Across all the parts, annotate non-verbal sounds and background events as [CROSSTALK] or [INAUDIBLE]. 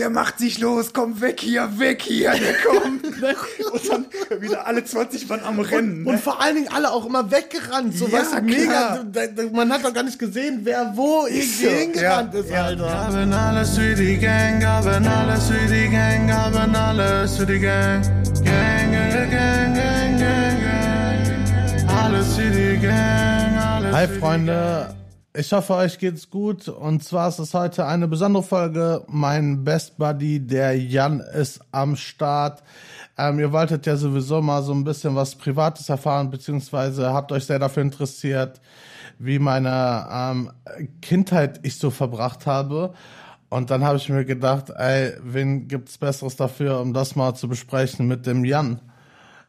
der macht sich los, komm weg hier, weg hier, der kommt. [LAUGHS] ne? Und dann wieder alle 20 waren am Rennen. Und ne? vor allen Dingen alle auch immer weggerannt. So, Ja, weißt du, mega. man hat doch gar nicht gesehen, wer wo irgendwie hingerannt ja, ist, ja, Alter. Gaben alles für die Gang, gaben alles für die Gang, gaben alles für die Gang. Gang, gang, gang, gang, gang. Alles für die Gang, alles Hi für die Freunde, ich hoffe euch geht's gut und zwar ist es heute eine besondere Folge. Mein Best Buddy, der Jan, ist am Start. Ähm, ihr wolltet ja sowieso mal so ein bisschen was Privates erfahren, beziehungsweise habt euch sehr dafür interessiert, wie meine ähm, Kindheit ich so verbracht habe. Und dann habe ich mir gedacht, ey, wen gibt's Besseres dafür, um das mal zu besprechen mit dem Jan?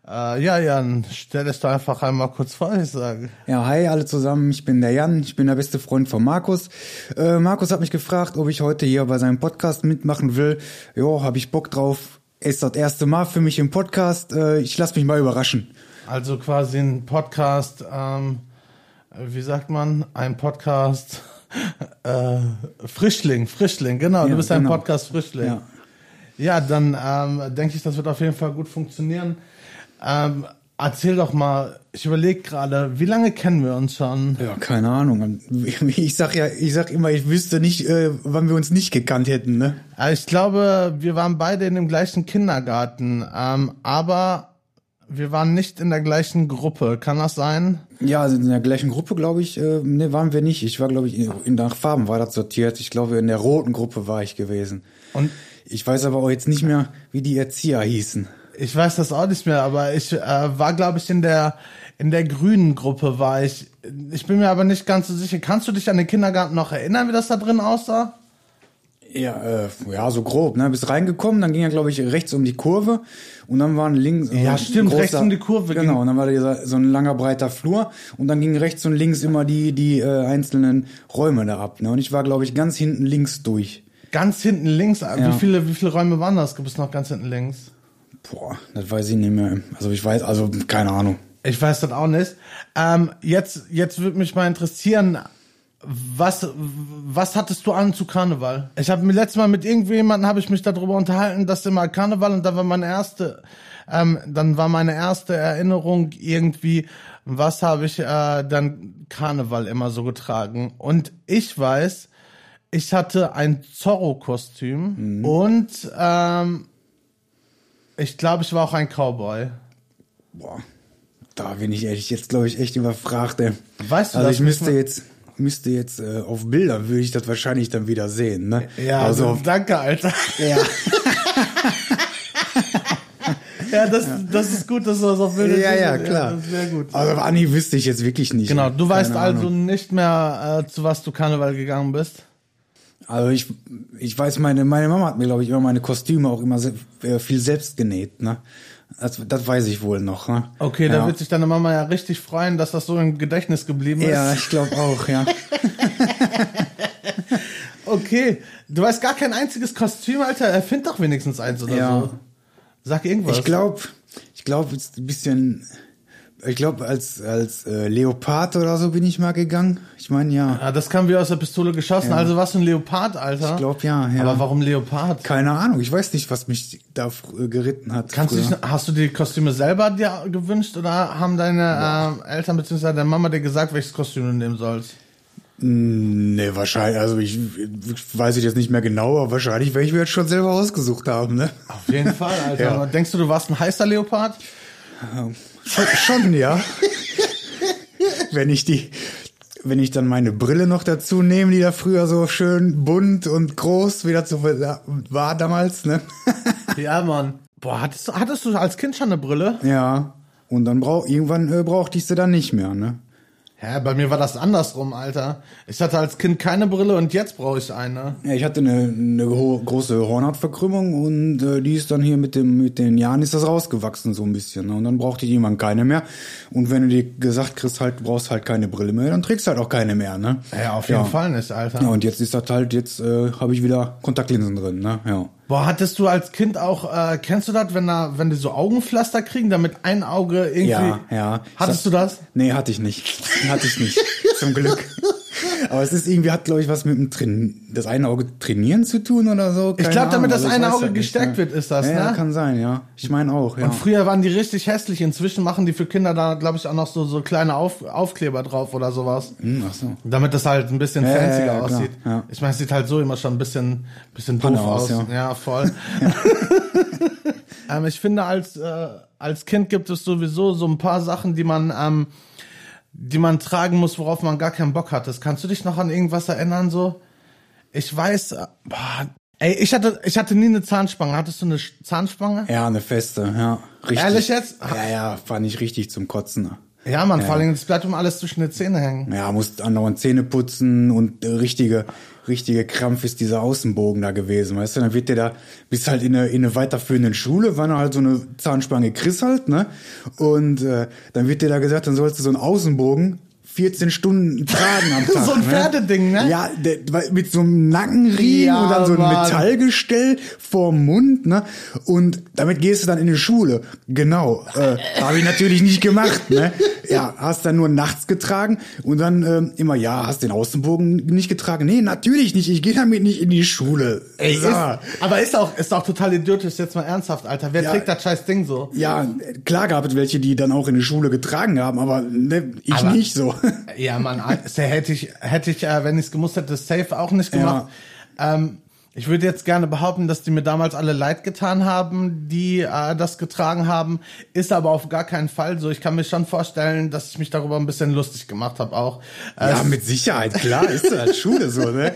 Äh, ja, Jan, stell dich doch einfach einmal kurz vor, ich sage. Ja, hi alle zusammen, ich bin der Jan, ich bin der beste Freund von Markus. Äh, Markus hat mich gefragt, ob ich heute hier bei seinem Podcast mitmachen will. Jo, habe ich Bock drauf. Ist das erste Mal für mich im Podcast. Äh, ich lass mich mal überraschen. Also quasi ein Podcast, ähm, wie sagt man, ein Podcast, [LAUGHS] äh, Frischling, Frischling, genau, du Ja, bist ein genau. Podcast Frischling. Ja. Ja, dann ähm, denke ich, das wird auf jeden Fall gut funktionieren. Ähm, erzähl doch mal, ich überlege gerade, wie lange kennen wir uns schon? Ja, keine Ahnung. Ich sag ja, ich sag immer, ich wüsste nicht, äh, wann wir uns nicht gekannt hätten, ne? Ich glaube, wir waren beide in dem gleichen Kindergarten, ähm, aber wir waren nicht in der gleichen Gruppe. Kann das sein? Ja, also in der gleichen Gruppe, glaube ich, äh, ne, waren wir nicht. Ich war, glaube ich, in, in nach Farben war das sortiert. Ich glaube, in der roten Gruppe war ich gewesen. Und Ich weiß aber auch jetzt nicht mehr, wie die Erzieher hießen. Ich weiß das auch nicht mehr, aber ich äh, war, glaube ich, in der in der grünen Gruppe war ich. Ich bin mir aber nicht ganz so sicher. Kannst du dich an den Kindergarten noch erinnern, wie das da drin aussah? Ja, äh, ja, so grob, ne? Bist reingekommen, dann ging er, glaube ich, rechts um die Kurve und dann waren links. Ja, äh, stimmt, rechts um die Kurve Genau, und dann war dieser, so ein langer, breiter Flur und dann gingen rechts und links immer die, die äh, einzelnen Räume da ab. Ne? Und ich war, glaube ich, ganz hinten links durch. Ganz hinten links. Ja. Wie viele wie viele Räume waren das? Gibt es noch ganz hinten links? Boah, das weiß ich nicht mehr. Also ich weiß, also keine Ahnung. Ich weiß das auch nicht. Ähm, jetzt jetzt würde mich mal interessieren. Was, was hattest du an zu Karneval? Ich habe mir letztes Mal mit irgendjemandem habe ich mich darüber unterhalten, dass immer Karneval und da war meine erste, ähm, dann war meine erste Erinnerung irgendwie, was habe ich äh, dann Karneval immer so getragen? Und ich weiß, ich hatte ein Zorro-Kostüm und ähm, ich glaube, ich war auch ein Cowboy. Boah, da bin ich ehrlich, jetzt glaube ich echt überfragt, ey. Weißt du also das ich müsste jetzt, müsste jetzt äh, auf Bildern würde ich das wahrscheinlich dann wieder sehen, ne? Ja, also also, danke, Alter. ja. [LAUGHS] Ja, das, das ist gut, dass du das auf Bilder ja, ja, klar. das ist sehr gut. Also Anni wüsste ich jetzt wirklich nicht. Genau, du weißt also nicht mehr, äh, zu was du Karneval gegangen bist. Also ich, ich weiß, meine, meine Mama hat mir, glaube ich, immer meine Kostüme auch immer se äh, viel selbst genäht, ne? Das, das weiß ich wohl noch, ne? Okay, ja. da wird sich deine Mama ja richtig freuen, dass das so im Gedächtnis geblieben ist. Ja, ich glaube auch, ja. [LAUGHS] Okay, du weißt gar kein einziges Kostüm, Alter. Erfind doch wenigstens eins oder Ja. so. Sag irgendwas. Ich glaube, ich glaube, ein bisschen, ich glaube, als, als äh, Leopard oder so bin ich mal gegangen. Ich meine, ja. Ja, das kam wie aus der Pistole geschossen. Ja. Also warst du ein Leopard, Alter? Ich glaube, ja, ja. Aber warum Leopard? Keine Ahnung, ich weiß nicht, was mich da äh, geritten hat. Kannst du dich, hast du die Kostüme selber dir gewünscht oder haben deine ähm, Eltern bzw. deine Mama dir gesagt, welches Kostüm du nehmen sollst? Nee, wahrscheinlich, also ich, ich weiß ich jetzt nicht mehr genau, aber wahrscheinlich werde ich mir jetzt schon selber ausgesucht haben, ne? Auf jeden Fall, Alter. [LAUGHS] Ja. Denkst du, du warst ein heißer Leopard? Schon, schon ja. wenn ich die, wenn ich dann meine Brille noch dazu nehme, die da früher so schön bunt und groß wieder zu war damals, ne? Ja, Mann. Boah, hattest du, hattest du als Kind schon eine Brille? ja. Und dann brauch, irgendwann äh, brauchte ich sie dann nicht mehr, ne? Hä, bei mir war das andersrum, Alter. Ich hatte als Kind keine Brille und jetzt brauche ich eine. Ja, ich hatte eine, eine große Hornhautverkrümmung und äh, die ist dann hier mit dem mit den Jahren ist das rausgewachsen so ein bisschen. Ne? Und dann brauchte irgendwann keine mehr. Und wenn du dir gesagt kriegst, halt, du brauchst halt keine Brille mehr, dann trägst du halt auch keine mehr, ne? Ja, auf jeden Fall nicht, Alter. Ja, und jetzt ist das halt, jetzt äh, habe ich wieder Kontaktlinsen drin, ne? Ja. Boah, hattest du als Kind auch, äh, kennst du das, wenn da, wenn die so Augenpflaster kriegen, damit ein Auge irgendwie. Ja, ja. Hattest du das? Nee, hatte ich nicht. hatte ich nicht. [LAUGHS] Zum Glück. Aber es ist irgendwie, hat, glaube ich, was mit dem Train das eine Auge trainieren zu tun oder so. Ich Keine glaube, damit das Also ich eine Auge halt gestärkt ja. wird, ist das, ja, Ja, ne? kann sein, ja. Ich meine auch, ja. Und früher waren die richtig hässlich. Inzwischen machen die für Kinder da, glaube ich, auch noch so, so kleine Auf, Aufkleber drauf oder sowas. Hm, ach so. Damit das halt ein bisschen Ja, ja, fancier ja, aussieht. ja. Ich meine, es sieht halt so immer schon ein bisschen, bisschen doof aus. aus, ja. ja. voll. [LAUGHS] [LAUGHS] ähm, ich finde, als, äh, als Kind gibt es sowieso so ein paar Sachen, die man, ähm, die man tragen muss, worauf man gar keinen Bock hat. Kannst du dich noch an irgendwas erinnern, so? Ich weiß, äh, boah, ey, ich hatte, ich hatte nie eine Zahnspange. Hattest du eine Zahnspange? Ja, eine feste, ja. Richtig. Ehrlich jetzt? Ja, ja, fand ich richtig zum Kotzen. Ja, man, vor allem, es bleibt um alles zwischen den Zähnen hängen. Ja, musst andauernd Zähne putzen und äh, richtige, richtige Krampf ist dieser Außenbogen da gewesen, weißt du? Dann wird der da, bist halt in eine, in eine weiterführende Schule, noch halt so eine Zahnspange Chris halt, ne? Und äh, dann wird dir da gesagt, dann sollst du so einen Außenbogen 14 Stunden tragen am [LAUGHS] Tag. So ein ne? Pferdeding, ne? Ja, der, weil mit so einem Nackenriemen Ja, und dann so ein Mann. Metallgestell vorm Mund, ne? Und damit gehst du dann in die Schule. Genau. Äh, Habe ich natürlich nicht gemacht, ne? [LAUGHS] Ja, hast dann nur nachts getragen und dann ähm, immer, ja, hast den Außenbogen nicht getragen. Nee, natürlich nicht. Ich gehe damit nicht in die Schule. Ey, So. ist, aber ist auch, ist auch total idiotisch, jetzt mal ernsthaft, Alter. Wer Ja. trägt das scheiß Ding so? ja, klar gab es welche, die dann auch in die Schule getragen haben, aber ne, ich Aber- nicht so. [LAUGHS] Ja, Mann, das hätte ich, hätte ich, äh, wenn ich es gemusst hätte, safe auch nicht gemacht. Ähm, ich würde jetzt gerne behaupten, dass die mir damals alle leid getan haben, die äh, das getragen haben. Ist aber auf gar keinen Fall so. Ich kann mir schon vorstellen, dass ich mich darüber ein bisschen lustig gemacht habe auch. Äh, Ja, mit Sicherheit, klar, ist halt Schule so, ne?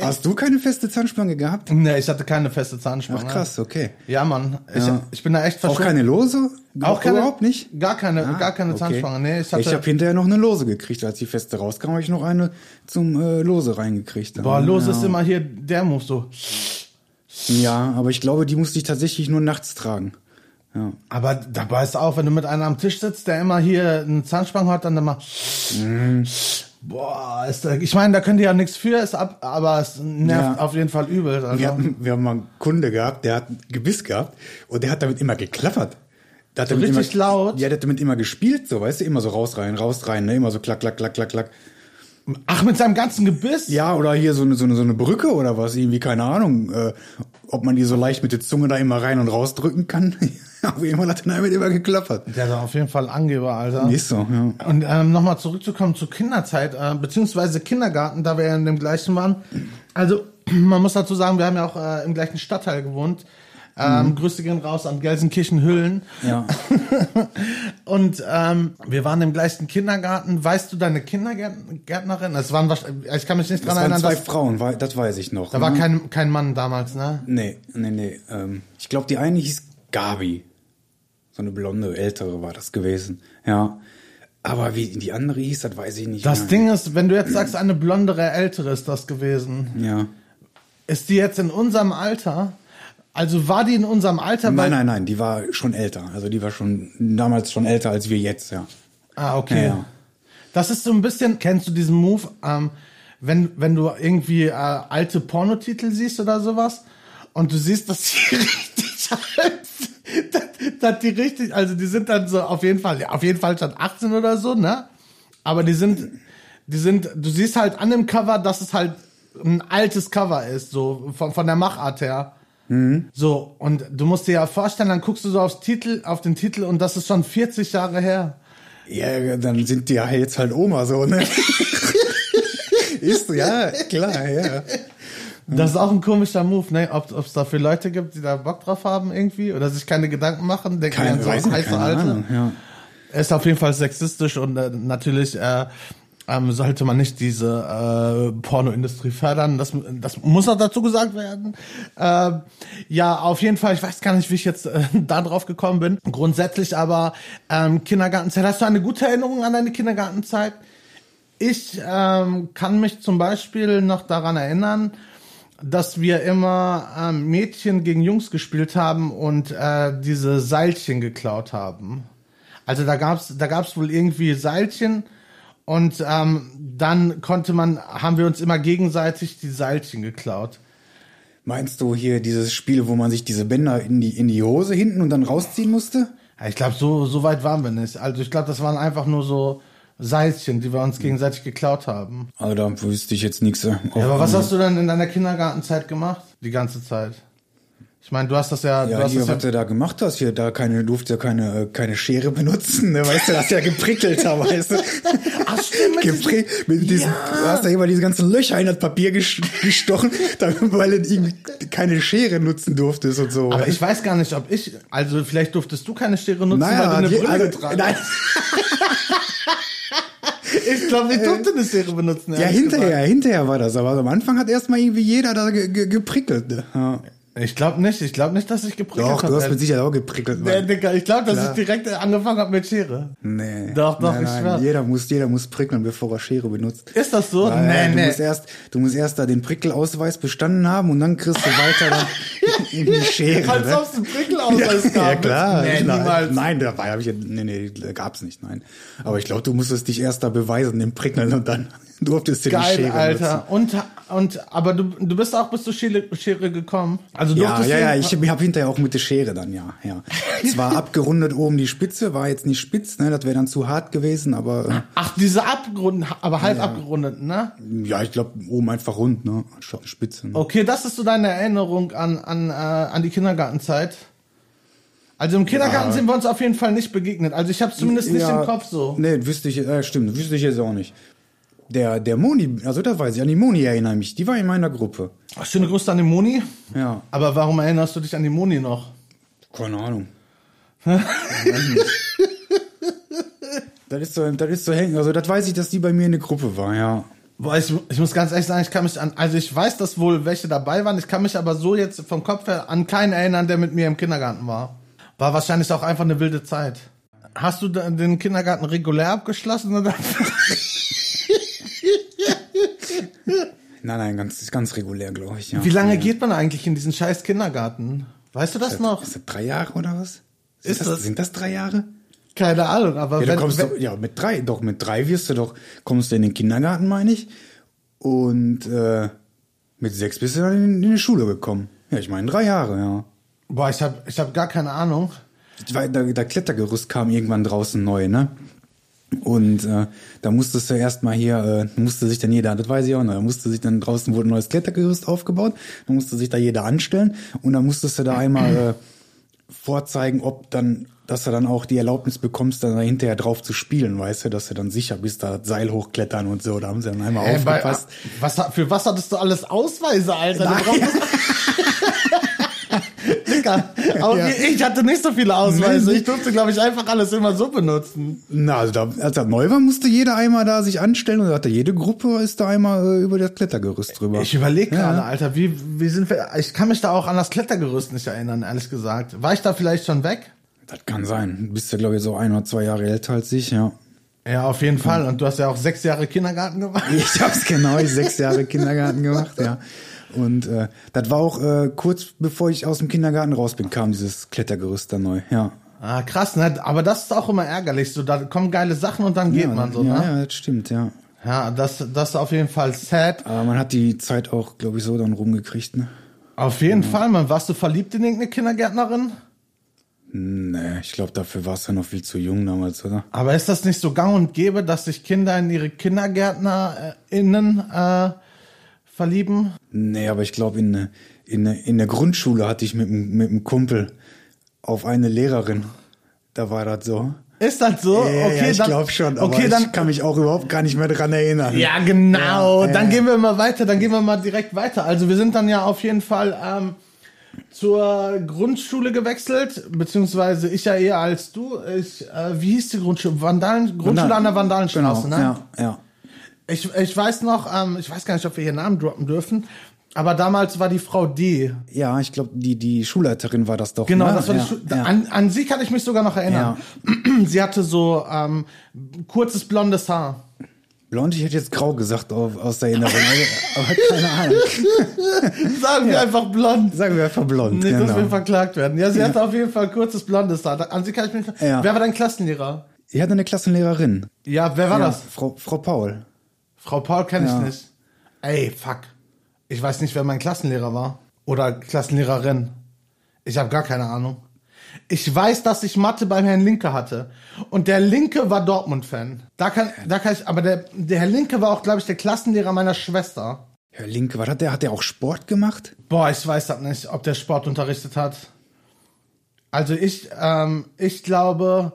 Hast du keine feste Zahnspange gehabt? nee, ich hatte keine feste Zahnspange. Ach krass, okay. Ja, Mann. Ich, Ja. ich bin da echt Auch verschwunden. keine Lose? Auch keine, Überhaupt nicht? Gar keine, Ah, gar keine okay. Zahnspange. Nee, ich hatte, ich habe hinterher noch eine Lose gekriegt. Als die Feste rauskam, habe ich noch eine zum äh, Lose reingekriegt. boah, los ja. ist immer hier der Move so. Ja, aber ich glaube, die musste ich tatsächlich nur nachts tragen. Ja. Aber dabei ist auch, wenn du mit einem am Tisch sitzt, der immer hier eine Zahnspange hat, dann immer. Boah, ist ich meine, da könnt ihr ja nichts für, ist ab, aber es nervt Ja. auf jeden Fall übel. Also. Wir, hatten, wir haben mal einen Kunde gehabt, der hat ein Gebiss gehabt und der hat damit immer geklappert. Der hat So damit richtig immer, laut? Ja, der hat damit immer gespielt, so, weißt du, immer so raus, rein, raus, rein, ne? immer so klack, klack, klack, klack, klack. Ach, mit seinem ganzen Gebiss? Ja, oder hier so eine, so eine, so eine Brücke oder was, irgendwie, keine Ahnung, äh, ob man die so leicht mit der Zunge da immer rein und raus drücken kann. [LAUGHS] Auf jeden Fall hat er damit immer geklappert. Der ist auf jeden Fall Angeber, Alter. Ist so, ja. Und ähm, nochmal zurückzukommen zur Kinderzeit, äh, beziehungsweise Kindergarten, da wir ja in dem gleichen waren. Also, [CLEARS THROAT] man muss dazu sagen, wir haben ja auch äh, im gleichen Stadtteil gewohnt. Ähm, Grüße gehen raus an Gelsenkirchen-Hüllen. Ja. [LAUGHS] Und ähm, wir waren im gleichen Kindergarten. Weißt du deine Kindergärtnerin? Es waren wahrscheinlich, ich kann mich nicht Das dran waren erinnern, zwei dass, Frauen, wei- das weiß ich noch. da war ne? kein, kein Mann damals, ne? Nee, nee, nee. Ähm, ich glaube, die eine hieß Gabi. So eine blonde, ältere war das gewesen. Ja. Aber wie die andere hieß, das weiß ich nicht. Das mehr. Ding ist, wenn du jetzt sagst, eine blondere Ältere ist das gewesen. Ja. Ist die jetzt in unserem Alter? Also war die in unserem Alter? Nein, nein, nein, die war schon älter. Also die war schon damals schon älter als wir jetzt, ja. Ah, okay. Ja. Das ist so ein bisschen, kennst du diesen Move, ähm, wenn, wenn du irgendwie äh, alte Pornotitel siehst oder sowas und du siehst, dass die [LAUGHS] richtig alt sind, dass, dass die richtig, also die sind dann so auf jeden Fall, auf jeden Fall schon 18 oder so, ne? Aber die sind, die sind, du siehst halt an dem Cover, dass es halt ein altes Cover ist, so von, von der Machart her. So, und du musst dir ja vorstellen, dann guckst du so aufs Titel, auf den Titel und das ist schon 40 Jahre her. Ja, dann sind die ja jetzt halt Oma so, ne? [LAUGHS] Ist ja, klar, ja. Das ist auch ein komischer Move, ne? Ob es dafür Leute gibt, die da Bock drauf haben irgendwie oder sich keine Gedanken machen, denken Keine, an so heiße keine Alte. Ahnung, ja. Er ist auf jeden Fall sexistisch und äh, natürlich äh, ähm, sollte man nicht diese äh, Pornoindustrie fördern. Das, das muss auch dazu gesagt werden. Äh, ja, auf jeden Fall, ich weiß gar nicht, wie ich jetzt äh, [LAUGHS] da drauf gekommen bin. Grundsätzlich aber ähm, Kindergartenzeit. Hast du eine gute Erinnerung an deine Kindergartenzeit? Ich ähm, kann mich zum Beispiel noch daran erinnern, dass wir immer ähm, Mädchen gegen Jungs gespielt haben und äh, diese Seilchen geklaut haben. Also da gab's da gab's wohl irgendwie Seilchen und ähm, dann konnte man, haben wir uns immer gegenseitig die Seilchen geklaut. Meinst du hier dieses Spiel, wo man sich diese Bänder in die, in die Hose hinten und dann rausziehen musste? Ja, ich glaube, so, so weit waren wir nicht. Also ich glaube, das waren einfach nur so, Seilchen, die wir uns gegenseitig geklaut haben. Aber da wüsste ich jetzt nichts. Ja, aber was hast du denn in deiner Kindergartenzeit gemacht? Die ganze Zeit? Ich meine, du hast das ja, Ja, du hast hier, das was du da gemacht hast, hier, da keine, durfte ja keine, äh, keine Schere benutzen, ne? weißt du, das ist ja geprickelt [LAUGHS] da, weißt du. Ach, stimmt, mit Gepri mit diesen, du hast da immer diese ganzen Löcher in das Papier ges- gestochen, [LAUGHS] weil du irgendwie keine Schere nutzen durftest und so. Aber ich weiß gar nicht, ob ich, also vielleicht durftest du keine Schere nutzen, naja, weil du eine die- Brille also, nein. [LAUGHS] Ich glaube, ich durfte eine Schere benutzen. ja, hinterher, hinterher war das, aber am Anfang hat erstmal irgendwie jeder da ge ge geprickelt. Ne? Ja. Ich glaube nicht, ich glaube nicht, dass ich geprickelt Doch, du habe. hast mit Sicherheit auch geprickelt. Nee. Digga, ich glaube, dass Klar. ich direkt angefangen habe mit Schere. Nee. Doch, doch, nein, ich nein. schwör. Jeder muss, jeder muss prickeln, bevor er Schere benutzt. Ist das so? Ja, ja, du nee, musst nee. erst, du musst erst da den Prickelausweis bestanden haben und dann kriegst du weiter dann [LAUGHS] in die Schere. Als ne? ob es einen Prickelausweis gab. ja klar. Nee, Nein, niemals. Nein, dabei habe ich ja, nee, nee, gab's nicht, nein. Aber ich glaube, du musstest dich erst da beweisen, den Prickeln und dann [LAUGHS] durftest du die Geil, Schere Alter. Und, und, aber du, du bist auch bis zur Schere, Schere gekommen. Also Ja, durftest ja, du- ja, ich hab, hab hinterher auch mit der Schere dann, ja, ja. [LAUGHS] Zwar abgerundet oben die Spitze, war jetzt nicht spitz, ne, das wäre dann zu hart gewesen, aber Ach, diese abgerundeten, aber halb abgerundeten, ne? äh, ja, ich glaube oben einfach rund, ne, Spitze. Ne? Okay, das ist so deine Erinnerung an, an, äh, an die Kindergartenzeit. Also im Kindergarten sind wir uns auf jeden Fall nicht begegnet. Also ich habe zumindest nicht Ja, im Kopf so. Nee, wüsste ich, äh, stimmt, wüsste ich jetzt auch nicht. Der, der Moni, also da weiß ich, an die Moni erinnere ich mich, die war in meiner Gruppe. Ach, schöne Grüße an die Moni. Ja, Aber warum erinnerst du dich an die Moni noch? keine Ahnung. [LAUGHS] Das ist so, das ist so hängen, also das weiß ich, dass die bei mir in der Gruppe war, ja. Boah, ich, ich muss ganz ehrlich sagen, ich kann mich an, also ich weiß, dass wohl welche dabei waren, ich kann mich aber so jetzt vom Kopf her an keinen erinnern, der mit mir im Kindergarten war. War wahrscheinlich auch einfach eine wilde Zeit. Hast du den Kindergarten regulär abgeschlossen oder? [LAUGHS] Nein, nein, ganz, ganz regulär, glaube ich, ja. Wie lange ja. geht man eigentlich in diesen scheiß Kindergarten? Weißt du das noch? Ist das drei Jahre oder was? Sind Ist das, das- Sind das drei Jahre? Keine Ahnung, aber Ja, wenn, du kommst wenn, doch, ja, mit drei, doch, mit drei wirst du doch, kommst du in den Kindergarten, meine ich. Und äh, mit sechs bist du dann in, in die Schule gekommen. Ja, ich meine drei Jahre, ja. Boah, ich hab, ich hab gar keine Ahnung. Weiß, Da, da Klettergerüst kam irgendwann draußen neu, ne? Und äh, da musstest du erstmal hier, äh, musste sich dann jeder, das weiß ich auch noch, da musste sich dann draußen wurde ein neues Klettergerüst aufgebaut, da musste sich da jeder anstellen und dann musstest du da einmal äh, vorzeigen, ob dann, dass du dann auch die Erlaubnis bekommst, dann hinterher drauf zu spielen, weißt du, dass du dann sicher bist, da Seil hochklettern und so, da haben sie dann einmal Äh, bei, aufgepasst. was, für was hattest du alles Ausweise, Alter? Nein. [LAUGHS] Digga, aber Ja. ich hatte nicht so viele Ausweise. Ich durfte, glaube ich, einfach alles immer so benutzen. Na, also da, als das neu war, musste jeder einmal da sich anstellen und da hatte jede Gruppe ist da einmal äh, über das Klettergerüst drüber. Ich überlege Ja. gerade, Alter, wie, wie sind wir. Ich kann mich da auch an das Klettergerüst nicht erinnern, ehrlich gesagt. War ich da vielleicht schon weg? Das kann sein. Du bist ja, glaube ich, so ein oder zwei Jahre älter als ich, ja. Ja, auf jeden Fall. Und du hast ja auch sechs Jahre Kindergarten gemacht. Ich hab's genau, ich sechs Jahre Kindergarten gemacht, ja. Und äh, das war auch äh, kurz bevor ich aus dem Kindergarten raus bin, kam dieses Klettergerüst dann neu, ja. Ah, krass, ne? Aber das ist auch immer ärgerlich. So, da kommen geile Sachen und dann geht ja, man so, ja, ne? ja, das stimmt, ja. Ja, das, das ist auf jeden Fall sad. Aber man hat die Zeit auch, glaube ich, so dann rumgekriegt, ne? Auf jeden Fall, man. Warst du verliebt in irgendeine Kindergärtnerin? Nee, ich glaube, dafür warst du noch viel zu jung damals, oder? Aber ist das nicht so gang und gäbe, dass sich Kinder in ihre KindergärtnerInnen äh, verlieben? Nee, aber ich glaube, in, in, in der Grundschule hatte ich mit, mit einem Kumpel auf eine Lehrerin. Da war das so. Ist das so? Ja, okay, ja, ich dann, glaube schon, aber okay, dann, ich kann mich auch überhaupt gar nicht mehr dran erinnern. Ja, genau. Ja, dann gehen wir mal weiter. Dann gehen wir mal direkt weiter. Also wir sind dann ja auf jeden Fall ähm, zur Grundschule gewechselt, beziehungsweise ich ja eher als du. Ich, äh, wie hieß die Grundschule? Vandalen, Grundschule an der Vandalenstraße, genau, ne? Ja, ja. Ich, ich weiß noch, ähm, ich weiß gar nicht, ob wir hier Namen droppen dürfen, aber damals war die Frau D. Ja, ich glaube, die, die Schulleiterin war das doch. Genau, ne? das war ja, die Schu ja. an, an sie kann ich mich sogar noch erinnern. Sie hatte so ähm, kurzes blondes Haar. Blond, ich hätte jetzt grau gesagt auf, aus der Erinnerung, aber, aber keine Ahnung. [LAUGHS] Sagen wir einfach blond. Sagen wir einfach blond. Nicht, dass genau. wir verklagt werden. Ja, sie hatte auf jeden Fall kurzes blondes Haar. An sie kann ich mich. Ja. Wer war dein Klassenlehrer? Ich hatte eine Klassenlehrerin. Ja, wer war ja, das? Frau, Frau Paul. Frau Paul kenne ich Ja. nicht. Ey, fuck. Ich weiß nicht, wer mein Klassenlehrer war. Oder Klassenlehrerin. Ich habe gar keine Ahnung. Ich weiß, dass ich Mathe beim Herrn Linke hatte. Und der Linke war Dortmund-Fan. Da kann, da kann ich, aber der, der Herr Linke war auch, glaube ich, der Klassenlehrer meiner Schwester. Herr Linke, was hat der? Hat der auch Sport gemacht? Boah, ich weiß das nicht, ob der Sport unterrichtet hat. Also ich, ähm, ich glaube,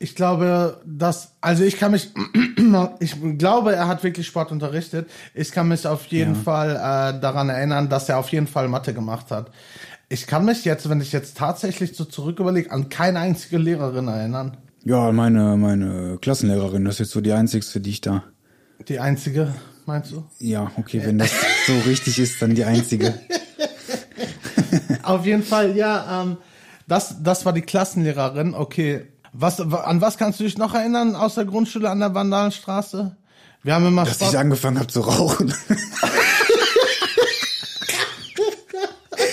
ich glaube, dass, also ich kann mich, [CLEARS THROAT] ich glaube, er hat wirklich Sport unterrichtet. Ich kann mich auf jeden Ja. Fall äh, daran erinnern, dass er auf jeden Fall Mathe gemacht hat. Ich kann mich jetzt, wenn ich jetzt tatsächlich so zurück überlege, an keine einzige Lehrerin erinnern. Ja, meine, meine Klassenlehrerin, das ist jetzt so die einzigste, die ich da. Die einzige, meinst du? Ja, okay, wenn das so richtig ist, dann die einzige. [LAUGHS] Auf jeden Fall, ja, ähm, das, das war die Klassenlehrerin, okay. Was, wa- an was kannst du dich noch erinnern aus der Grundschule an der Vandalenstraße? Wir haben immer Dass Sport- ich angefangen habe zu rauchen. [LAUGHS]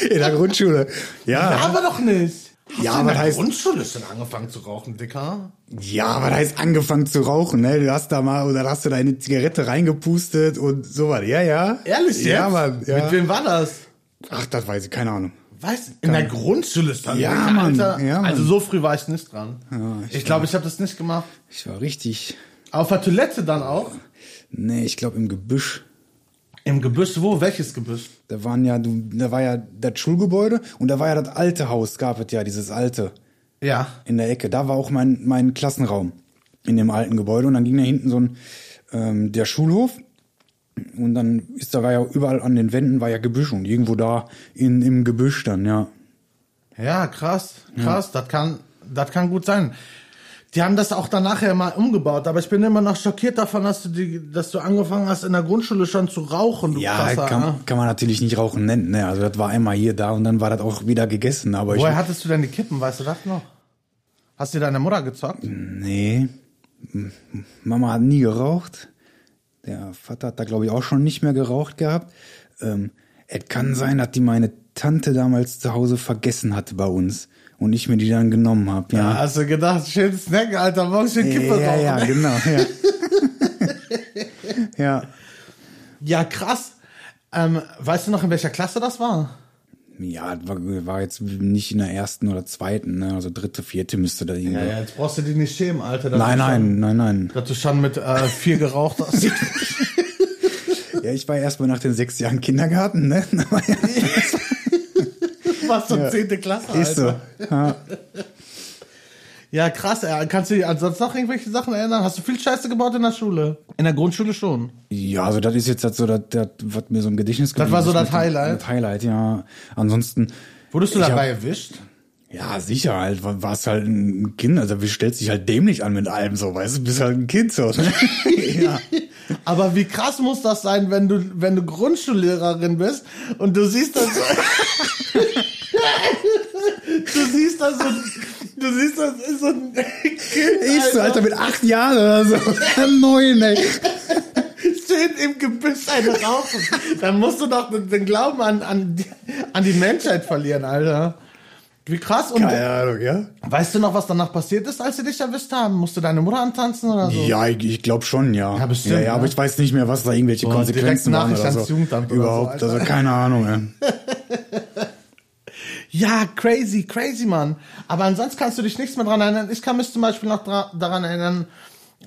In der Grundschule. Ja. Ja, aber doch nicht. Hast Ja, was der heißt- Grundschule schon angefangen zu rauchen, Dicker? Ja, was heißt angefangen zu rauchen, ne? Du hast da mal, oder hast du da eine Zigarette reingepustet und sowas. Ja, ja. Ehrlich jetzt? Ja, Mann. Ja. Mit wem war das? Ach, das weiß ich, keine Ahnung. Weißt in der Grundschule ist dann Ja, Dicker, Mann. Alter. Ja, Mann. Also so früh war ich nicht dran. ich ich glaube, ich habe das nicht gemacht. Ich war richtig. Auf der Toilette dann auch? Nee, ich glaube im Gebüsch. Im Gebüsch, wo? Welches Gebüsch? Da waren ja, du, da war ja das Schulgebäude und da war ja das alte Haus, gab es ja, dieses alte Ja. in der Ecke. Da war auch mein, mein Klassenraum in dem alten Gebäude und dann ging da hinten so ein, ähm, der Schulhof und dann ist da war ja überall an den Wänden war ja Gebüsch und irgendwo da in, im Gebüsch dann, ja. Ja, krass, krass. Das kann, das kann gut sein. Die haben das auch dann nachher mal umgebaut, aber ich bin immer noch schockiert davon, dass du die, dass du angefangen hast in der Grundschule schon zu rauchen, du Ja, krasser. ne? kann, kann man natürlich nicht rauchen nennen, ne? Also das war einmal hier da und dann war das auch wieder gegessen, aber ich Woher hattest du denn die Kippen, weißt du das noch? Hast du deine Mutter gezockt? Nee. Mama hat nie geraucht. Der Vater hat da, glaube ich, auch schon nicht mehr geraucht gehabt. Ähm, es kann sein, dass die meine Tante damals zu Hause vergessen hatte bei uns und ich mir die dann genommen habe. Ja. Hast du gedacht, schön snacken, Alter, morgens schön Kippe ja, rauchen. ja, ne? genau. Ja. [LAUGHS] ja. Ja, krass. Ähm, weißt du noch, in welcher Klasse das war? Ja, war, war jetzt nicht in der ersten oder zweiten, ne? also dritte, vierte müsste da irgendwo. Ja, ja, jetzt brauchst du dich nicht schämen, Alter. Nein, du nein, Schon, nein, nein. dass du schon mit äh, vier geraucht hast. [LAUGHS] Ja, ich war erst mal nach den sechs Jahren Kindergarten, ne? [LAUGHS] [LAUGHS] Aber ja, Was so zehnte Klasse, Alter. ist so. Ja. Ja, krass. Ey. Kannst du dich ansonsten noch irgendwelche Sachen erinnern? Hast du viel Scheiße gebaut in der Schule? In der Grundschule schon. Ja, also das ist jetzt halt so, das, das, was mir so im Gedächtnis Das war so das Highlight? Das Highlight, ja. Ansonsten, Wurdest du dabei hab- erwischt? ja, sicher halt, war war's halt ein Kind, also wie stellst dich halt dämlich an mit allem so, weißt du, bist halt ein Kind so. [LAUGHS] Ja. [LAUGHS] Aber wie krass muss das sein, wenn du, wenn du Grundschullehrerin bist und du siehst das so, [LAUGHS] du siehst das so, du siehst das ist so ein [LAUGHS] Kind, Ich so, Alter, mit acht Jahren oder so. [LAUGHS] Neun, ey. schön im Gebüsch eine rauchen. Dann musst du doch den Glauben an, an, die, an die Menschheit verlieren, Alter. Wie krass. Und Keine Ahnung, ja? weißt du noch, was danach passiert ist, als sie dich erwischt haben? Musst du deine Mutter antanzen oder so? Ja, ich, ich glaube schon, ja. Ja, bestimmt, Ja, ja, aber ne? ich weiß nicht mehr, was da irgendwelche So, Konsequenzen waren oder so. Jugendamt oder so, Überhaupt, also keine Ahnung, ey. [LAUGHS] Ja, crazy, crazy, Mann. Aber ansonsten kannst du dich nichts mehr dran erinnern. Ich kann mich zum Beispiel noch daran erinnern,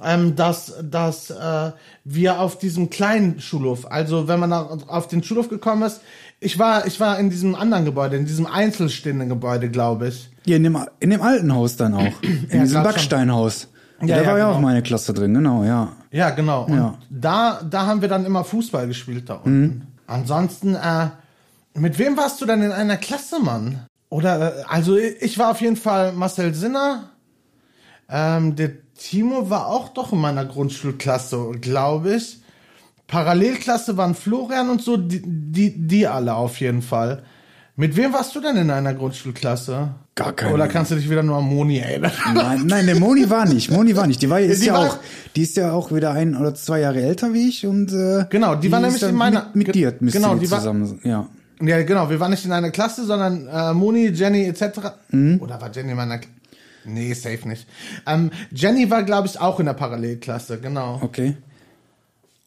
ähm, dass, dass äh, wir auf diesem kleinen Schulhof, also wenn man auf den Schulhof gekommen ist, ich war, ich war in diesem anderen Gebäude, in diesem einzelstehenden Gebäude, glaube ich. Hier in dem, in dem alten Haus dann auch. [CLEARS THROAT] In Ja, diesem. Backsteinhaus. Ja, da ja, war ja auch genau. meine Klasse drin, genau, ja. Ja, genau. Und Ja. da, da haben wir dann immer Fußball gespielt da unten. Ansonsten, äh, mit wem warst du denn in einer Klasse, Mann? Oder, äh, also ich war auf jeden Fall Marcel Sinner. Ähm, der Timo war auch doch in meiner Grundschulklasse, glaube ich. Parallelklasse waren Florian und so, die, die, die alle auf jeden Fall. Mit wem warst du denn in einer Grundschulklasse? Gar keine. Oder kannst du dich wieder nur an Moni erinnern? Nein, nein, der Moni war nicht. Moni war nicht. Die war [LAUGHS] ist die ja war- auch, die ist ja auch wieder ein oder zwei Jahre älter wie ich und äh, Genau, die war ist nämlich dann in meiner- mit, mit dir müsste genau, die die war- zusammen. ja. Ja, genau. Wir waren nicht in einer Klasse, sondern äh, Moni, Jenny etc. Mhm. Oder war Jenny in meiner Klasse? Nee, safe nicht. Ähm, Jenny war, glaube ich, auch in der Parallelklasse, genau. Okay.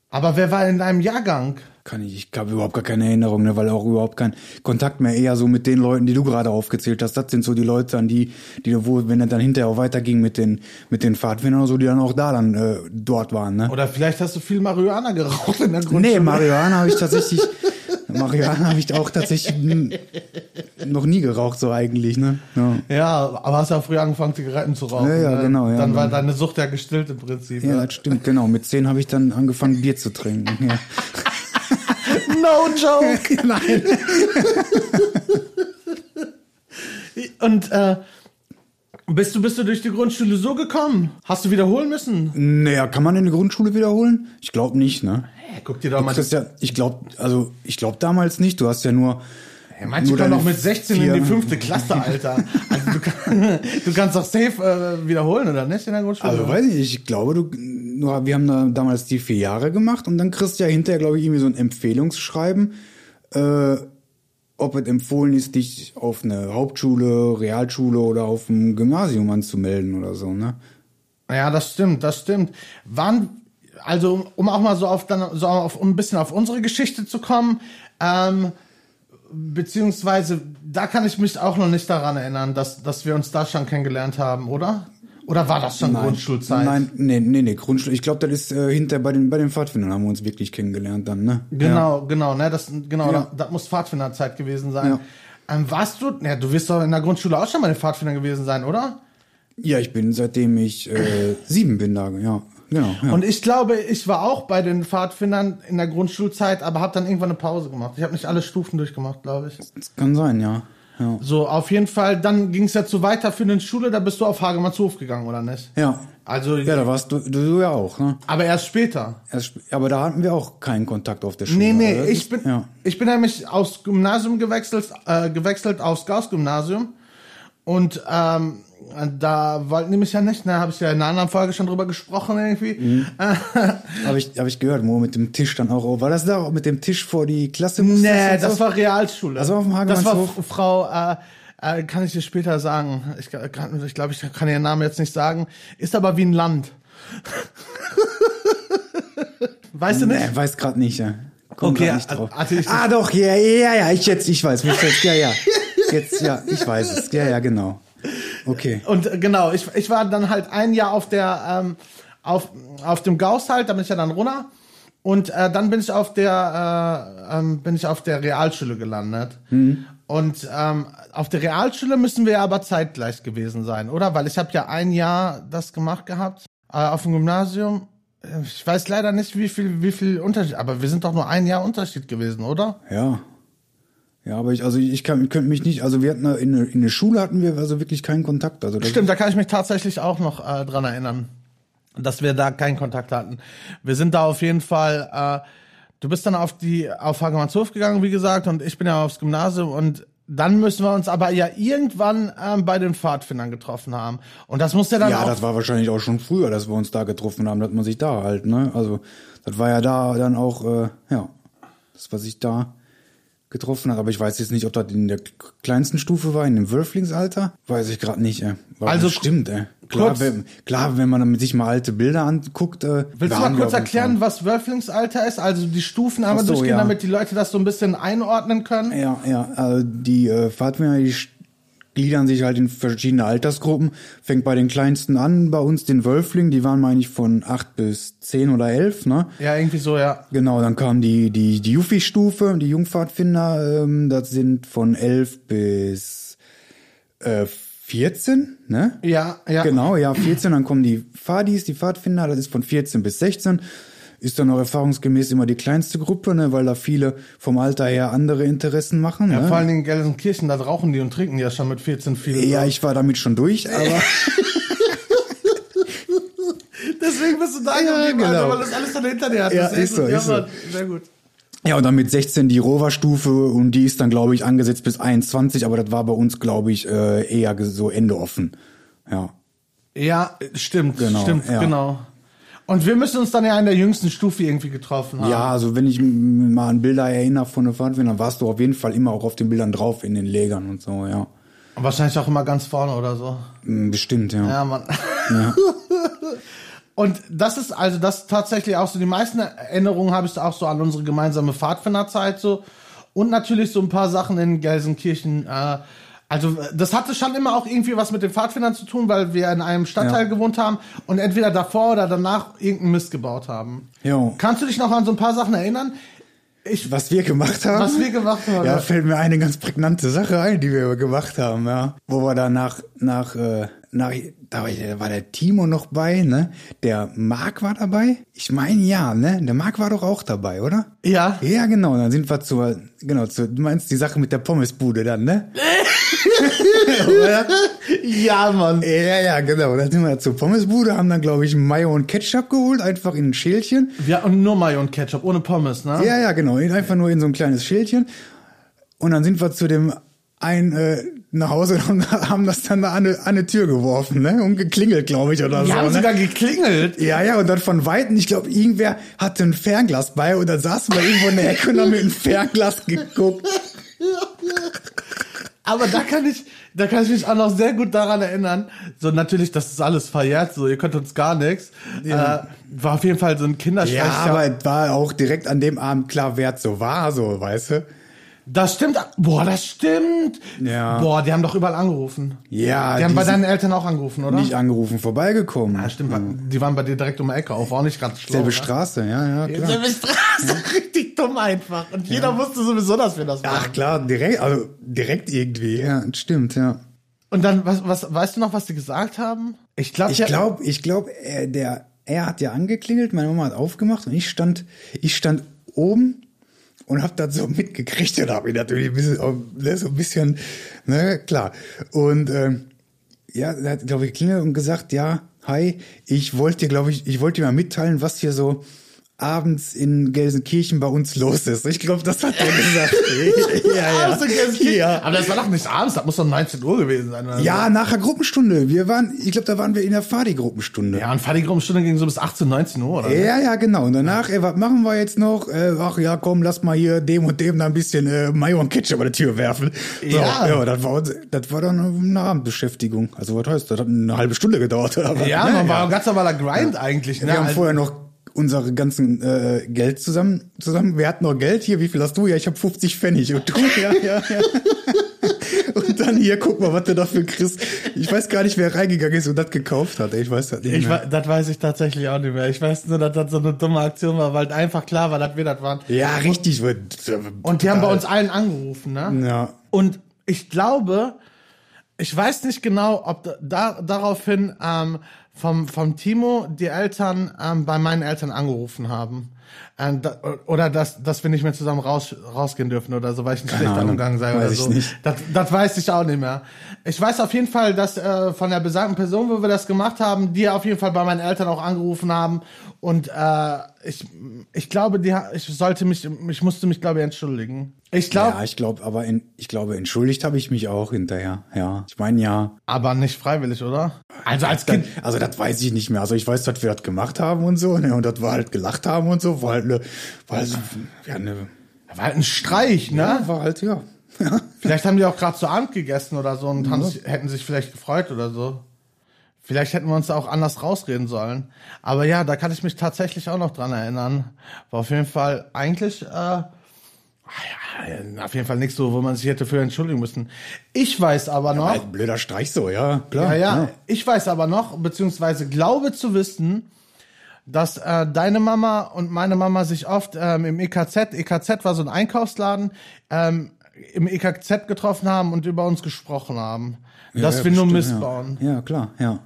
Aber wer war in deinem Jahrgang? Kann ich, ich habe überhaupt gar keine Erinnerung, ne, weil auch überhaupt kein Kontakt mehr eher so mit den Leuten, die du gerade aufgezählt hast. Das sind so die Leute, an die, die wo, wenn er dann hinterher auch weiterging mit den, mit den Pfadfindern oder so, die dann auch da dann äh, dort waren, ne? Oder vielleicht hast du viel Marihuana geraucht in der Grundschule. Nee, Marihuana habe ich tatsächlich, [LAUGHS] Marihuana habe ich auch tatsächlich noch nie geraucht, so eigentlich, ne? Ja. Ja, aber hast ja früh angefangen, Zigaretten zu rauchen. Ja, ja, ne? genau, ja, Dann war genau. deine Sucht ja gestillt im Prinzip. Ja, Ja. das stimmt, genau. Mit zehn habe ich dann angefangen, Bier zu trinken. Ja. [LAUGHS] No joke. [LAUGHS] Nein. [LAUGHS] Und äh, bist du bist du durch die Grundschule so gekommen? Hast du wiederholen müssen? Naja, kann man in der Grundschule wiederholen? Ich glaube nicht, ne? Hey, guck dir doch mal. Ja, ich glaube, also ich glaube damals nicht. Du hast ja nur. Manche nur kommen deine doch mit 16 in vier- die fünfte Klasse, Alter. Also du, kann, [LAUGHS] du kannst doch safe äh, wiederholen, oder nicht, in der Grundschule? Also weiß ich ich glaube, du, wir haben da damals die vier Jahre gemacht und dann kriegst du ja hinterher, glaube ich, irgendwie so ein Empfehlungsschreiben, äh, ob es empfohlen ist, dich auf eine Hauptschule, Realschule oder auf ein Gymnasium anzumelden oder so, ne? Ja, das stimmt, das stimmt. Wann, also um auch mal so auf dann so auf um ein bisschen auf unsere Geschichte zu kommen, ähm, beziehungsweise da kann ich mich auch noch nicht daran erinnern, dass dass wir uns da schon kennengelernt haben, oder? Oder war das schon Grundschulzeit? Nein, nee, nee, nee, Grundschule. Ich glaube, das ist äh, hinter bei den bei den Pfadfindern haben wir uns wirklich kennengelernt dann, ne? Genau, genau, ne, das genau, Ja. das, das muss Pfadfinderzeit gewesen sein. Ja. Ähm, warst du, ja, du wirst doch in der Grundschule auch schon mal den Pfadfinder gewesen sein, oder? Ja, ich bin seitdem ich äh, sieben bin da, ja. Genau. Ja. Und ich glaube, ich war auch bei den Pfadfindern in der Grundschulzeit, aber habe dann irgendwann eine Pause gemacht. Ich habe nicht alle Stufen durchgemacht, glaube ich. das kann sein, ja. Ja. So, auf jeden Fall, dann ging es ja zu weiterführenden Schule, da bist du auf Hagemannshof gegangen, oder nicht? Ja. Also, Ja, da warst du, du, du ja auch, ne? aber erst später. Erst, aber da hatten wir auch keinen Kontakt auf der Schule. Nee, nee, ich bin, Ja. ich bin nämlich aufs Gymnasium gewechselt, äh, gewechselt aufs Gauss-Gymnasium. Und ähm, da wollten die mich ja nicht, ne, habe ich ja in einer anderen Folge schon drüber gesprochen irgendwie. Mhm. [LAUGHS] Habe ich, hab ich gehört, wo mit dem Tisch dann auch. War das da auch mit dem Tisch vor die Klasse? nee, so? das war Realschule. Das war auf dem Das war Hagemannshof? F- Frau, äh, äh, kann ich dir später sagen. Ich glaube, ich, glaub, ich, ich kann ihren Namen jetzt nicht sagen. Ist aber wie ein Land. [LAUGHS] weißt du nicht? Nee, weiß gerade nicht, ja. Komm Okay, nicht also- drauf. also ich- ah, doch, ja, ja, ja, ich jetzt, ich weiß, mich jetzt, ja, ja. [LAUGHS] Jetzt, ja, ich weiß es. Ja, ja, genau. Okay. Und äh, genau, ich, ich war dann halt ein Jahr auf der ähm, auf, auf dem Gauss halt, da bin ich ja dann runter. Und äh, dann bin ich auf der äh, ähm, bin ich auf der Realschule gelandet. Und ähm, auf der Realschule müssen wir aber zeitgleich gewesen sein, oder? Weil ich habe ja ein Jahr das gemacht gehabt äh, auf dem Gymnasium. Ich weiß leider nicht, wie viel wie viel Unterschied, aber wir sind doch nur ein Jahr Unterschied gewesen, oder? Ja. Ja, aber ich, also ich kann, könnte mich nicht, also wir hatten da in, der- in der Schule hatten wir also wirklich keinen Kontakt. Also Stimmt, da kann ich mich tatsächlich auch noch äh, dran erinnern, dass wir da keinen Kontakt hatten. Wir sind da auf jeden Fall, äh, du bist dann auf die, auf Hagemannshof gegangen, wie gesagt, und ich bin ja aufs Gymnasium und dann müssen wir uns aber ja irgendwann ähm, bei den Pfadfindern getroffen haben. Und das muss ja dann Ja, auch. das war wahrscheinlich auch schon früher, dass wir uns da getroffen haben, dass man sich da halt, ne? Also, das war ja da dann auch, äh, ja, das, was sich da getroffen hat. Aber ich weiß jetzt nicht, ob das in der kleinsten Stufe war, in dem Wölflingsalter. Weiß ich gerade nicht, ey. War Also, stimmt, ey. Klar, wenn, klar, wenn man dann sich mal alte Bilder anguckt. Äh, Willst du mal kurz erklären, Fall- was Wölflingsalter ist? Also die Stufen einmal so, durchgehen, ja. damit die Leute das so ein bisschen einordnen können? Ja, ja, also die äh, Pfadfinder, die gliedern sich halt in verschiedene Altersgruppen. Fängt bei den kleinsten an, bei uns den Wölfling, die waren, meine ich, von acht bis zehn oder elf, ne? Ja, irgendwie so, ja. Genau, dann kam die, die, die Jufi-Stufe, die Jungpfadfinder, ähm, das sind von elf bis äh, 14, ne? Ja, ja. Genau, ja, 14, dann kommen die Fadis, die Pfadfinder, das ist von 14 bis 16. Ist dann auch erfahrungsgemäß immer die kleinste Gruppe, ne, weil da viele vom Alter her andere Interessen machen. Ja, ne? vor allen Dingen in Gelsenkirchen, da rauchen die und trinken ja schon mit 14 viel. Ja, ich war damit schon durch, [LAUGHS] aber Deswegen bist du da Ja, geblieben, genau. Alter, weil das alles dann hinter dir hat. Ja, Das ist so, ja, ist so. Sehr gut. ja, und dann mit 16 die Rover-Stufe und die ist dann, glaube ich, angesetzt bis 21, aber das war bei uns, glaube ich, äh, eher so Ende offen. Ja. Ja, stimmt, Genau, stimmt, ja. genau. Und wir müssen uns dann ja in der jüngsten Stufe irgendwie getroffen haben. Ja, also wenn ich mal an Bilder erinnere von der Fahrt, dann warst du auf jeden Fall immer auch auf den Bildern drauf in den Lägern und so, ja. Und Wahrscheinlich auch immer ganz vorne oder so. Mm, Bestimmt, ja. Ja, Mann. [LAUGHS] Und das ist also das tatsächlich auch so, die meisten Erinnerungen habe ich auch so an unsere gemeinsame Pfadfinderzeit so. Und natürlich so ein paar Sachen in Gelsenkirchen. Äh, also das hatte schon immer auch irgendwie was mit den Pfadfindern zu tun, weil wir in einem Stadtteil Ja. gewohnt haben und entweder davor oder danach irgendeinen Mist gebaut haben. Jo. Kannst du dich noch an so ein paar Sachen erinnern? Ich, Was wir gemacht haben? was wir gemacht haben? Ja, fällt mir eine ganz prägnante Sache ein, die wir gemacht haben, ja. Wo wir da nach, nach, äh, nach, da war, der Timo noch bei, ne? Der Marc war dabei. Ich meine ja, ne? Der Marc war doch auch dabei, oder? ja. Ja, genau. Dann sind wir zur, genau, zu, du meinst die Sache mit der Pommesbude dann, ne? [LAUGHS] Oder? [LAUGHS] Ja, Mann. Ja, ja, genau. Dann sind wir zur Pommesbude, haben dann, glaube ich, Mayo und Ketchup geholt, einfach in ein Schälchen. Ja, und nur Mayo und Ketchup, ohne Pommes, ne? Ja, ja, genau. Einfach nur in so ein kleines Schälchen. Und dann sind wir zu dem einen äh, nach Hause und [LAUGHS] haben das dann da an eine, an eine Tür geworfen, ne? Und geklingelt, glaube ich, oder Die so. haben ne? sogar geklingelt. ja, ja, und dann von Weitem, ich glaube, irgendwer hatte ein Fernglas bei und dann saßen wir irgendwo in der Ecke und haben mit einem Fernglas geguckt. [LAUGHS] Aber da kann ich, da kann ich mich auch noch sehr gut daran erinnern. So natürlich, das ist alles verjährt, so ihr könnt uns gar nichts. Ja. Äh, war auf jeden Fall so ein Kinderstreich. Ja, aber es war auch direkt an dem Abend klar, wer es so war, so, weißt du? Das stimmt. Boah, das stimmt. Ja. Boah, die haben doch überall angerufen. Ja, Die haben bei sind deinen Eltern auch angerufen, oder? nicht angerufen, vorbeigekommen. ja, stimmt. Die waren bei dir direkt um die Ecke auf, war auch nicht ganz schlau. Selbe ne? Straße, ja, ja, klar. Selbe Straße, richtig dumm einfach. Und jeder wusste sowieso, dass wir das machen. Ach klar, direkt, also direkt irgendwie, ja, stimmt, ja. Und dann, was, was, weißt du noch, was die gesagt haben? Ich glaube, Ich glaube, ich glaube, er, der, er hat ja angeklingelt, meine Mama hat aufgemacht und ich stand, ich stand oben und hab das so mitgekriegt und hab ihn natürlich ein bisschen, ne, so ein bisschen, ne, klar. Und ähm, ja, er hat, glaube ich, geklingelt und gesagt, ja, hi, ich wollte dir, glaube ich, ich wollte dir mal mitteilen, was hier so abends in Gelsenkirchen bei uns los ist. Ich glaube, das hat er gesagt. [LAUGHS] ja, ja. Ja. Aber das war doch nicht abends, das muss doch 19 Uhr gewesen sein. Oder Ja, nach der Gruppenstunde. Wir waren, ich glaube, da waren wir in der Fadi-Gruppenstunde. Ja, und Fahrdigrumstunde ging so bis 18, 19 Uhr, oder? Ja, ja, genau. Und danach, ey, was machen wir jetzt noch? Äh, ach ja, komm, lass mal hier dem und dem da ein bisschen äh, Mayo und Ketchup an die Tür werfen. So, Ja. ja, das war, das war dann eine Abendbeschäftigung. Also was heißt, das hat eine halbe Stunde gedauert. [LAUGHS] Oder was? Ja, Ne? man war ein ganz normaler Grind eigentlich. Ne? Wir haben Also- vorher noch unsere ganzen äh, Geld zusammen zusammen. Wir hatten noch Geld hier. Wie viel hast du? Ja, ich habe 50 Pfennig. Und du? Ja, ja, ja. [LAUGHS] und dann hier, guck mal, was du dafür kriegst. Ich weiß gar nicht, wer reingegangen ist und das gekauft hat. Ich weiß das nicht ich, mehr. das weiß ich tatsächlich auch nicht mehr. Ich weiß nur, dass das so eine dumme Aktion war, weil einfach klar war, dass wir das waren. Ja, richtig. Und die haben bei uns allen angerufen, ne? Ja. Und ich glaube, ich weiß nicht genau, ob da, da daraufhin ähm, vom, vom Timo die Eltern ähm, bei meinen Eltern angerufen haben. Ähm, da, oder dass, dass wir nicht mehr zusammen raus, rausgehen dürfen oder so, weil ich schlechter Ahnung. Umgang sei Weiß oder ich so. nicht. Das, das weiß ich auch nicht mehr. Ich weiß auf jeden Fall, dass äh, von der besagten Person, wo wir das gemacht haben, die auf jeden Fall bei meinen Eltern auch angerufen haben. Und äh, ich, ich glaube, die, ich sollte mich, ich musste mich, glaube ich, entschuldigen. Ich glaube, Ja, ich glaube, aber in, ich glaube, entschuldigt habe ich mich auch hinterher. Ja, ich meine ja. aber nicht freiwillig, oder? Also als Kind. also das weiß ich nicht mehr. Also ich weiß, dass wir das gemacht haben und so, ne, und dass wir halt gelacht haben und so, war halt eine, war halt, ja, eine, War halt ein Streich, ne? ja, war halt ja. ja. Vielleicht haben die auch gerade zu Abend gegessen oder so und haben sich, hätten sich vielleicht gefreut oder so. Vielleicht hätten wir uns da auch anders rausreden sollen. Aber ja, da kann ich mich tatsächlich auch noch dran erinnern. War auf jeden Fall eigentlich, äh, ja, auf jeden Fall nichts so, wo man sich hätte für entschuldigen müssen. Ich weiß aber noch, ein blöder Streich so, ja, klar. ja, ja, ich weiß aber noch, beziehungsweise glaube zu wissen, dass äh, deine Mama und meine Mama sich oft ähm, im EKZ, EKZ war so ein Einkaufsladen, ähm, im EKZ getroffen haben und über uns gesprochen haben. dass ja, wir nur bestimmt, Mist ja. bauen. Ja, klar, ja.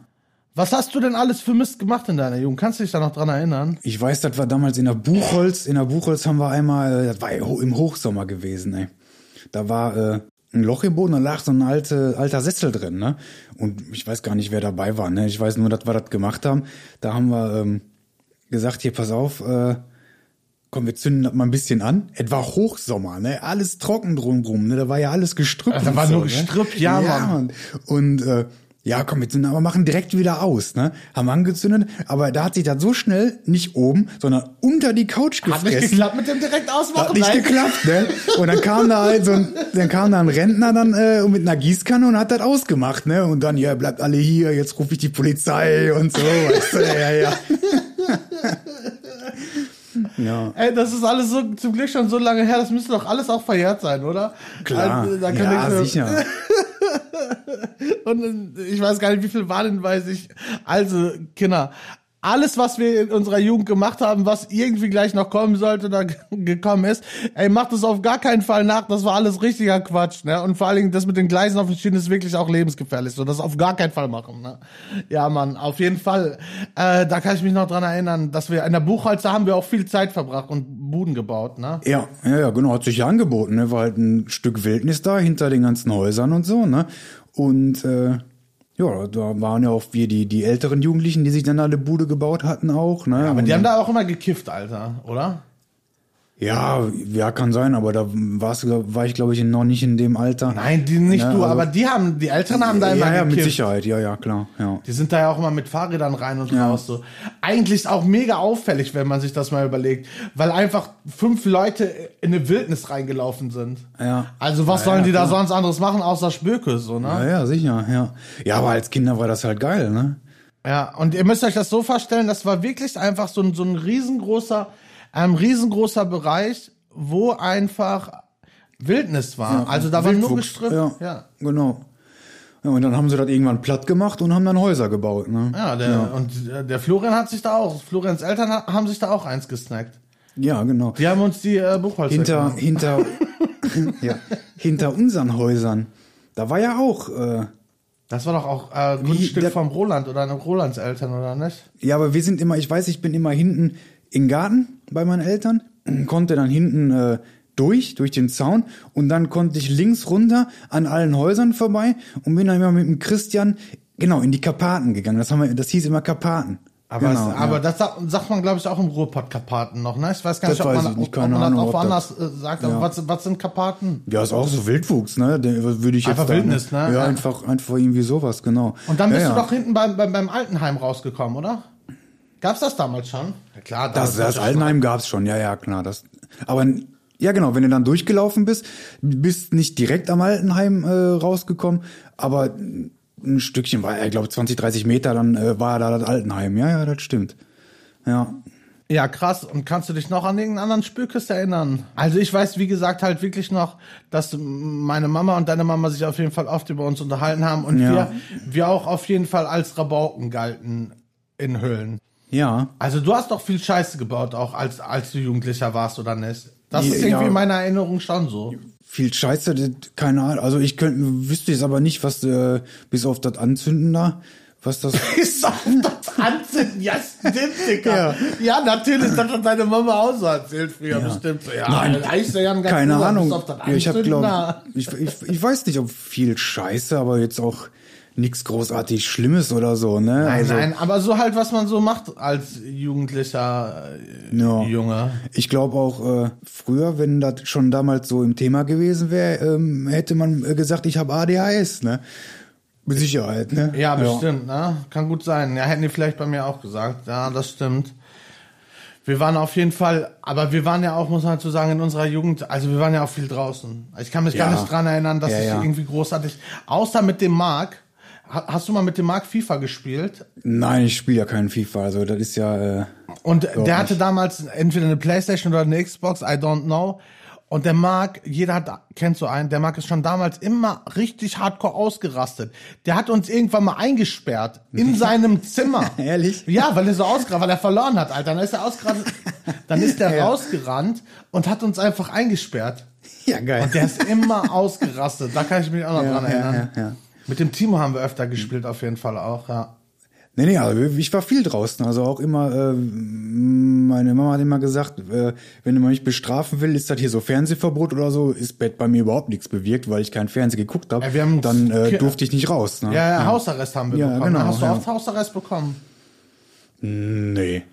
Was hast du denn alles für Mist gemacht in deiner Jugend? Kannst du dich da noch dran erinnern? Ich weiß, das war damals in der Buchholz. In der Buchholz haben wir einmal, äh, das war ja im Hochsommer gewesen, ey. Da war äh, ein Loch im Boden, da lag so ein alte, alter Sessel drin, ne? Und ich weiß gar nicht, wer dabei war, ne? Ich weiß nur, dass wir das gemacht haben. Da haben wir ähm, gesagt, hier, pass auf, äh, komm, wir zünden das mal ein bisschen an. Es war Hochsommer, ne? Alles trocken drumrum, ne? Da war ja alles gestrüppt. Also da war so, nur ne? Gestrüpp, ja, Mann. Und äh, Ja, komm, wir zünden, aber machen direkt wieder aus, ne? Haben angezündet, aber da hat sich das so schnell nicht oben, sondern unter die Couch Hat nicht gefressen. geklappt mit dem direkt ausmachen. Hat nicht Nein. geklappt, ne? Und dann kam da halt so ein, dann kam da ein Rentner dann äh, mit einer Gießkanne und hat das ausgemacht, ne? Und dann, ja, bleibt alle hier, jetzt rufe ich die Polizei und so, weißt du, ja, ja. [LAUGHS] ja. Ey, das ist alles so zum Glück schon so lange her, das müsste doch alles auch verjährt sein, oder? Klar, Also, da kann ja, sicher. [LAUGHS] Und ich weiß gar nicht, wie viel Wahlen weiß ich. Also, Kinder, alles, was wir in unserer Jugend gemacht haben, was irgendwie gleich noch kommen sollte oder [LAUGHS] gekommen ist, ey, macht es auf gar keinen Fall nach. Das war alles richtiger Quatsch, ne? Und vor allen Dingen das mit den Gleisen auf den Schienen ist wirklich auch lebensgefährlich. So, das auf gar keinen Fall machen, ne? Ja, Mann, auf jeden Fall. Äh, da kann ich mich noch dran erinnern, dass wir in der Buchholzer haben wir auch viel Zeit verbracht und Buden gebaut, ne? Ja, ja, ja, genau, hat sich ja angeboten, ne? War halt ein Stück Wildnis da hinter den ganzen Häusern und so, ne? Und äh, ja, da waren ja auch wir die, die älteren Jugendlichen, die sich dann alle Bude gebaut hatten auch, ne? Aber Und die haben da auch immer gekifft, Alter, oder? Ja, ja, kann sein, aber da war's, war ich, glaube ich, noch nicht in dem Alter. Nein, die nicht Ja, du, also- aber die haben, die Eltern haben da immer ja, ja, mit gekifft. Sicherheit, ja, ja, klar, ja. Die sind da ja auch immer mit Fahrrädern rein und Ja. raus. So. Eigentlich ist auch mega auffällig, wenn man sich das mal überlegt, weil einfach fünf Leute in eine Wildnis reingelaufen sind. Ja. Also was Ja, sollen ja, die da sonst anderes machen, außer Spöke, so, Ja, ne? ja, sicher, ja. Ja, aber als Kinder war das halt geil, ne? Ja. und ihr müsst euch das so vorstellen, das war wirklich einfach so ein, so ein riesengroßer, ähm, riesengroßer Bereich, wo einfach Wildnis war. also da war nur gestrippt. Ja, ja. genau. Ja, und dann haben sie das irgendwann platt gemacht und haben dann Häuser gebaut, ne? Ja, der, und äh, der Florian hat sich da auch, Florians Eltern ha- haben sich da auch eins gesnackt. Ja, genau. Die haben uns die äh, Buchholzer hinter, gemacht. hinter, [LAUGHS] ja, hinter unseren Häusern. Da war ja auch, äh, Das war doch auch äh, Grundstück der- vom Roland oder Rolands Eltern, oder nicht? ja, aber wir sind immer, ich weiß, ich bin immer hinten im Garten bei meinen Eltern, [CLEARS THROAT] konnte dann hinten äh, durch, durch den Zaun und dann konnte ich links runter an allen Häusern vorbei und bin dann immer mit dem Christian, genau, in die Karpaten gegangen. Das haben wir, das hieß immer Karpaten. Aber, genau, es, aber ja. das sagt, man, glaube ich, auch im Ruhrpott-Karpaten noch, ne? Ich weiß gar Das nicht, ob weiß man, ich nicht, ob, ob man Ahnung, das auch ob woanders das- äh, sagt. Ja. was, was sind Karpaten? Ja, ist auch so Wildwuchs, ne? Würde ich jetzt Einfach Wildnis, ne? Ja, Ja. einfach, einfach irgendwie sowas, genau. Und dann bist du doch hinten beim, beim, beim Altenheim rausgekommen, oder? Gab's das damals schon? Ja, klar. Das, damals- das Altenheim gab's schon, ja, ja, klar. Das, aber ja, genau, wenn du dann durchgelaufen bist, bist nicht direkt am Altenheim äh, rausgekommen, aber ein Stückchen war, ich glaube 20, 30 Meter, dann äh, war da das Altenheim. Ja, ja, das stimmt. Ja. Ja, krass. Und kannst du dich noch an irgendeinen anderen Spökes erinnern? Also ich weiß, wie gesagt, halt wirklich noch, dass meine Mama und deine Mama sich auf jeden Fall oft über uns unterhalten haben und Ja. wir, wir auch auf jeden Fall als Rabauken galten in Höhlen. Ja. Also du hast doch viel Scheiße gebaut, auch als, als du Jugendlicher warst, oder nicht? Das ist Ja. irgendwie in meiner Erinnerung schon so. Viel Scheiße, keine Ahnung. Also ich könnte, wüsste jetzt aber nicht, was äh, bis auf das Anzünden da, was das. [LAUGHS] Ist auf das Anzünden, ja stimmt, Digga. Ja, natürlich, das hat deine Mama auch so erzählt früher, bestimmt. so. Ja, Nein, da ist ja ganz keine Ahnung. bis Ja, ich habe Anzünden, glaube ich, ich, ich weiß nicht, ob viel Scheiße, aber jetzt auch nichts großartig Schlimmes oder so, ne? Nein, also, nein, aber so halt, was man so macht als jugendlicher äh, Ja. Junge. Ich glaube auch, äh, früher, wenn das schon damals so im Thema gewesen wäre, ähm, hätte man äh, gesagt, ich habe ADHS, ne? Mit Sicherheit, ne? Ja, bestimmt, ne? Kann gut sein. Ja, hätten die vielleicht bei mir auch gesagt. Ja, das stimmt. Wir waren auf jeden Fall, aber wir waren ja auch, muss man dazu sagen, in unserer Jugend, also wir waren ja auch viel draußen. Ich kann mich gar Ja. nicht dran erinnern, dass Ja, ich ja. irgendwie großartig, außer mit dem Marc. Ha- Hast du mal mit dem Marc FIFA gespielt? Nein, ich spiele ja keinen FIFA, also das ist ja, äh, Und der nicht. hatte damals entweder eine Playstation oder eine Xbox, I don't know. Und der Marc, jeder hat, kennt so einen, der Marc ist schon damals immer richtig hardcore ausgerastet. Der hat uns irgendwann mal eingesperrt in seinem Zimmer. [LAUGHS] Ehrlich? Ja, weil er so ausgerastet, weil er verloren hat, Alter. Dann ist er ausgerastet, dann ist er [LAUGHS] Ja. rausgerannt und hat uns einfach eingesperrt. ja geil. Und der ist immer ausgerastet. Da kann ich mich auch noch Ja, dran ja, erinnern. ja, ja. Mit dem Timo haben wir öfter gespielt, auf jeden Fall auch, ja. Nee, nee, also ich war viel draußen. Also auch immer, äh, meine Mama hat immer gesagt, äh, wenn man mich bestrafen will, ist das hier so Fernsehverbot oder so, ist Bett bei mir überhaupt nichts bewirkt, weil ich keinen Fernseh geguckt habe. Ja, dann äh, durfte ich nicht raus. Ne? Ja, ja, Hausarrest haben wir Ja, bekommen. genau, Hast du ja. oft Hausarrest bekommen? Nee.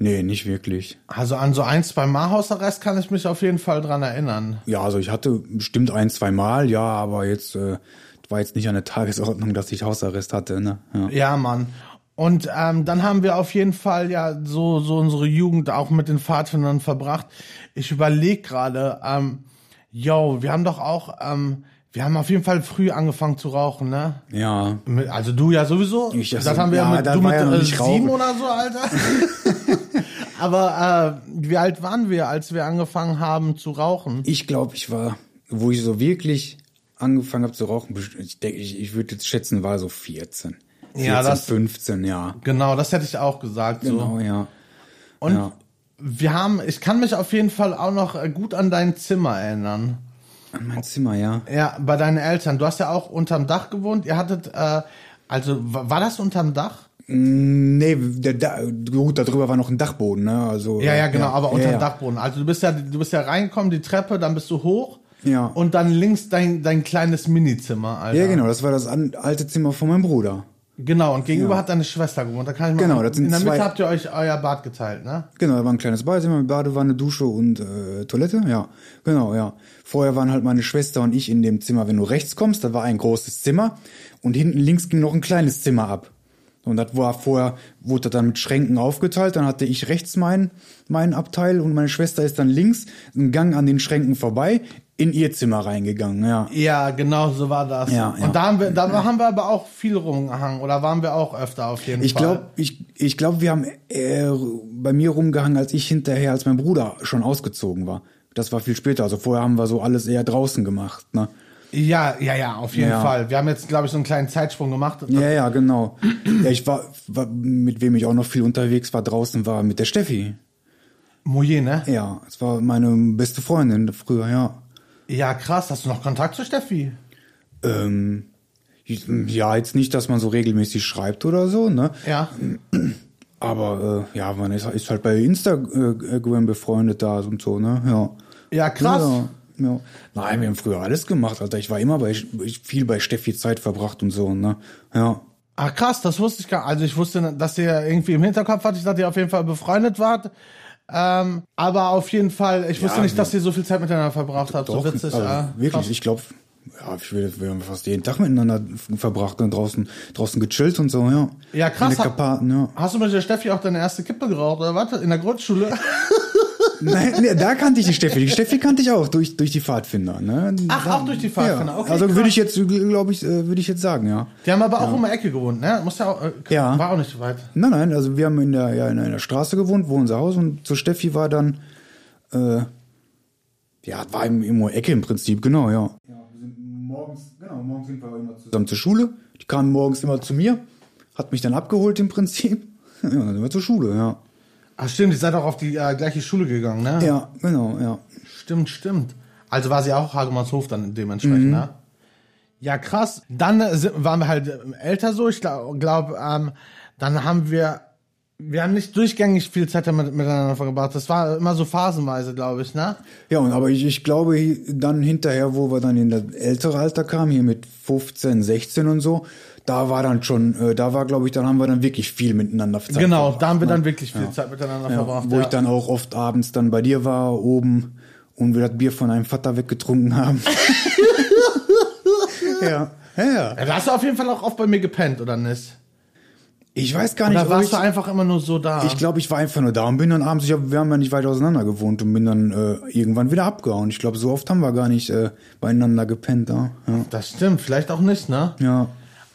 Nee, nicht wirklich. Also an so ein, zwei Mal Hausarrest kann ich mich auf jeden Fall dran erinnern. Ja, also ich hatte bestimmt ein, zwei Mal, ja, aber jetzt äh, war jetzt nicht an der Tagesordnung, dass ich Hausarrest hatte, ne? Ja. Ja, Mann. Und ähm, dann haben wir auf jeden Fall ja so so unsere Jugend auch mit den Pfadfindern verbracht. Ich überlege gerade, ähm, yo, wir haben doch auch, ähm, wir haben auf jeden Fall früh angefangen zu rauchen, ne? ja. Mit- Also du ja sowieso. Ich ja das haben wir ja, mit, du mit ja äh, sieben oder so, Alter. [LAUGHS] Aber äh, wie alt waren wir, als wir angefangen haben zu rauchen? Ich glaube, ich war, wo ich so wirklich angefangen habe zu rauchen, ich denke, ich, ich würde jetzt schätzen, war so 14. 14, Ja, das- 15, ja. Genau, das hätte ich auch gesagt. So. Genau, ja. Und ja. wir haben, ich kann mich auf jeden Fall auch noch äh, gut an dein Zimmer erinnern. An mein Zimmer, ja. Ja, bei deinen Eltern. Du hast ja auch unterm Dach gewohnt. Ihr hattet, äh, also wa- war das unterm Dach? Nee, der, da, gut, darüber war noch ein Dachboden, ne? Also, Ja, ja, genau, aber unterm ja, ja. Dachboden. Also du bist ja, du bist ja reingekommen, die Treppe, dann bist du hoch. Ja. Und dann links dein, dein kleines Minizimmer, Alter. Ja, genau, das war das alte Zimmer von meinem Bruder. Genau, und gegenüber Ja. hat deine Schwester gewohnt. Da kann ich mal, Genau, das sind in der Mitte zwei- habt ihr euch euer Bad geteilt, ne? Genau, da war ein kleines Badezimmer mit Badewanne, Dusche und äh, Toilette, ja. Genau, ja. Vorher waren halt meine Schwester und ich in dem Zimmer, wenn du rechts kommst, da war ein großes Zimmer und hinten links ging noch ein kleines Zimmer ab. Und das war vorher, wurde das dann mit Schränken aufgeteilt, dann hatte ich rechts meinen meinen Abteil und meine Schwester ist dann links einen Gang an den Schränken vorbei in ihr Zimmer reingegangen, ja. Ja, genau, so war das. Ja, ja. Und da haben wir, da haben wir aber auch viel rumgehangen oder waren wir auch öfter auf jeden Ich Fall. glaube, ich, ich glaub, wir haben eher bei mir rumgehangen, als ich hinterher, als mein Bruder schon ausgezogen war. Das war viel später. Also vorher haben wir so alles eher draußen gemacht. Ne? Ja, ja, ja, auf jeden Ja. Fall. Wir haben jetzt, glaube ich, so einen kleinen Zeitsprung gemacht. Ja, ja, genau. Ja, ich war, war, mit wem ich auch noch viel unterwegs war draußen, war mit der Steffi. Moje, ne? Ja, es war meine beste Freundin früher, ja. Ja, krass. Hast du noch Kontakt zu Steffi? Ähm, ja, jetzt nicht, dass man so regelmäßig schreibt oder so, ne? Ja. Aber äh, ja, man ist, ist halt bei Instagram befreundet da und so, ne? Ja. Ja, krass. Ja, ja. Nein, wir haben früher alles gemacht, Alter. Ich war immer bei viel bei Steffi Zeit verbracht und so, ne? Ja. Ah, krass, das wusste ich gar Also ich wusste, dass ihr irgendwie im Hinterkopf hattet, dass ihr auf jeden Fall befreundet wart. Ähm, aber auf jeden Fall, ich wusste Ja, nicht, dass ihr so viel Zeit miteinander verbracht habt. so witzig. also, ah, wirklich, krass. ich glaube, ja, ich will, wir haben fast jeden Tag miteinander verbracht und draußen, draußen gechillt und so, ja. Ja, krass. Karpaten, ja. Hast du mit der Steffi auch deine erste Kippe geraucht oder was? In der Grundschule? [LAUGHS] Nein, nee, da kannte ich die Steffi. Die Steffi kannte ich auch durch, durch die Pfadfinder, ne? Ach, da, auch durch die Pfadfinder, Ja. okay, Also würde ich jetzt, glaube ich, äh, würde ich jetzt sagen, ja. Die haben aber auch um die Ecke gewohnt, ne? Muss ja auch, äh, Ja. war auch nicht so weit. Nein, nein, also wir haben in der, ja, in einer Straße gewohnt, wo unser Haus und zur Steffi war dann, äh, ja, war im, im Ecke im Prinzip, genau, ja. Ja, wir sind morgens, genau, morgens sind wir immer zusammen zur Schule. Die kamen morgens immer zu mir, hat mich dann abgeholt im Prinzip. [LAUGHS] Ja, dann sind wir zur Schule, ja. Ach stimmt, ihr seid auch auf die äh, gleiche Schule gegangen, ne? Ja, genau, ja. Stimmt, stimmt. Also war sie auch Hagemannshof dann dementsprechend, Mhm. ne? Ja, krass. Dann äh, sind, waren wir halt äh, älter so. Ich glaube, glaub, ähm, dann haben wir, wir haben nicht durchgängig viel Zeit damit, miteinander verbracht. Das war immer so phasenweise, glaube ich, ne? Ja, und aber ich, ich glaube, dann hinterher, wo wir dann in das ältere Alter kamen, hier mit 15, 16 und so, da war dann schon, äh, da war, glaube ich, dann haben wir dann wirklich viel miteinander Zeit genau, verbracht, da haben wir ne? dann wirklich viel Zeit miteinander Ja, verbracht. wo ja. ich dann auch oft abends dann bei dir war, oben, und wir das Bier von einem Vater weggetrunken haben. [LAUGHS] ja. ja, ja. ja, da hast du auf jeden Fall auch oft bei mir gepennt, oder nicht? Ich weiß gar nicht, Oder warst ich, du einfach immer nur so da? ich glaube, ich war einfach nur da und bin dann abends, ich hab, wir haben ja nicht weit auseinander gewohnt und bin dann äh, irgendwann wieder abgehauen. Ich glaube, so oft haben wir gar nicht äh, beieinander gepennt da. Ja. das stimmt, vielleicht auch nicht, ne? ja.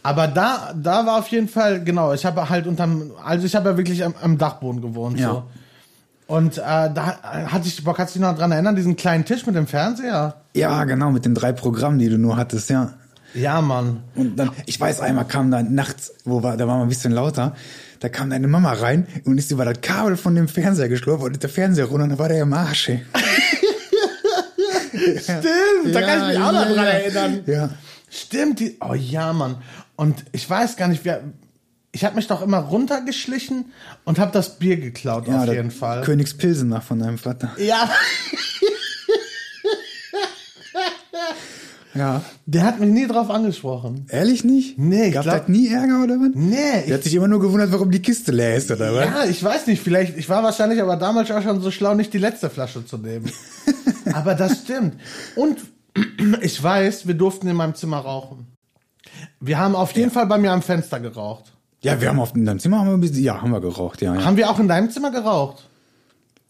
Aber da, da war auf jeden Fall, genau, ich habe halt unterm, also ich habe ja wirklich am, am Dachboden gewohnt. Ja. So. Und äh, da hatte ich Bock, kannst du dich noch dran erinnern, diesen kleinen Tisch mit dem Fernseher? Ja, genau, mit den drei Programmen, die du nur hattest, ja. Ja, Mann. Und dann, ich weiß, einmal kam dann nachts, wo war, da war mal ein bisschen lauter, da kam deine Mama rein und ist über das Kabel von dem Fernseher geschlurft und der Fernseher runter und dann war der im Arsch. ey. [LAUGHS] Stimmt, da kann ich mich auch noch dran erinnern. Ja. Stimmt, die, oh ja, Mann. Und ich weiß gar nicht, wer, ich habe mich doch immer runtergeschlichen und habe das Bier geklaut, ja auf jeden Fall. Königspilsener von deinem Vater. Ja, [LAUGHS] Ja. der hat mich nie drauf angesprochen. Ehrlich nicht? Nee, ich Gab glaub- nie Ärger oder was? Nee, Der hat sich immer nur gewundert, warum die Kiste leer ist, oder was? ja, ich weiß nicht, vielleicht, ich war wahrscheinlich aber damals auch schon so schlau, nicht die letzte Flasche zu nehmen. [LAUGHS] aber das stimmt. Und [CLEARS THROAT] ich weiß, wir durften in meinem Zimmer rauchen. Wir haben auf jeden Fall bei mir am Fenster geraucht. Ja, wir haben auf in deinem Zimmer haben wir ein bisschen, ja, haben wir geraucht, ja. ja. Haben wir auch in deinem Zimmer geraucht?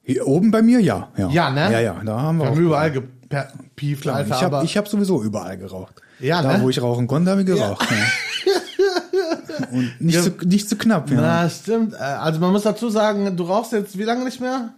Hier oben bei mir, ja, ja. Ja, ne? Ja, ja, da haben wir, Wir haben überall gepieft, Alter. ich habe aber ich hab sowieso überall geraucht. Ja, da, ne? wo ich rauchen konnte, habe ich geraucht. Ja. [LAUGHS] Und nicht, zu, nicht zu knapp, ja. Na, stimmt. Äh, Also man muss dazu sagen, du rauchst jetzt wie lange nicht mehr?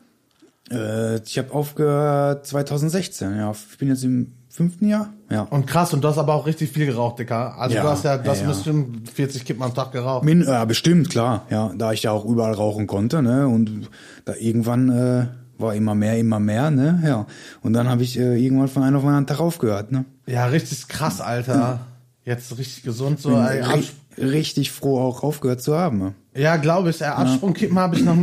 Äh, ich habe aufgehört 2016, ja. Ich bin jetzt im fünften Jahr, ja. Und krass, und du hast aber auch richtig viel geraucht, Dicker. Also Ja, du hast ja, du hast ja, ja. bestimmt 40 Kippen am Tag geraucht. Min, äh, bestimmt, klar, ja. Da ich ja auch überall rauchen konnte, ne. Und da irgendwann äh, war immer mehr, immer mehr, ne, ja. Und dann habe ich äh, irgendwann von einem auf den anderen Tag aufgehört, ne. Ja, richtig krass, Alter. Jetzt richtig gesund so. Bin ey, richtig froh, auch aufgehört zu haben. Ne? Ja, glaube ich. Äh, Absprungkippen habe ich noch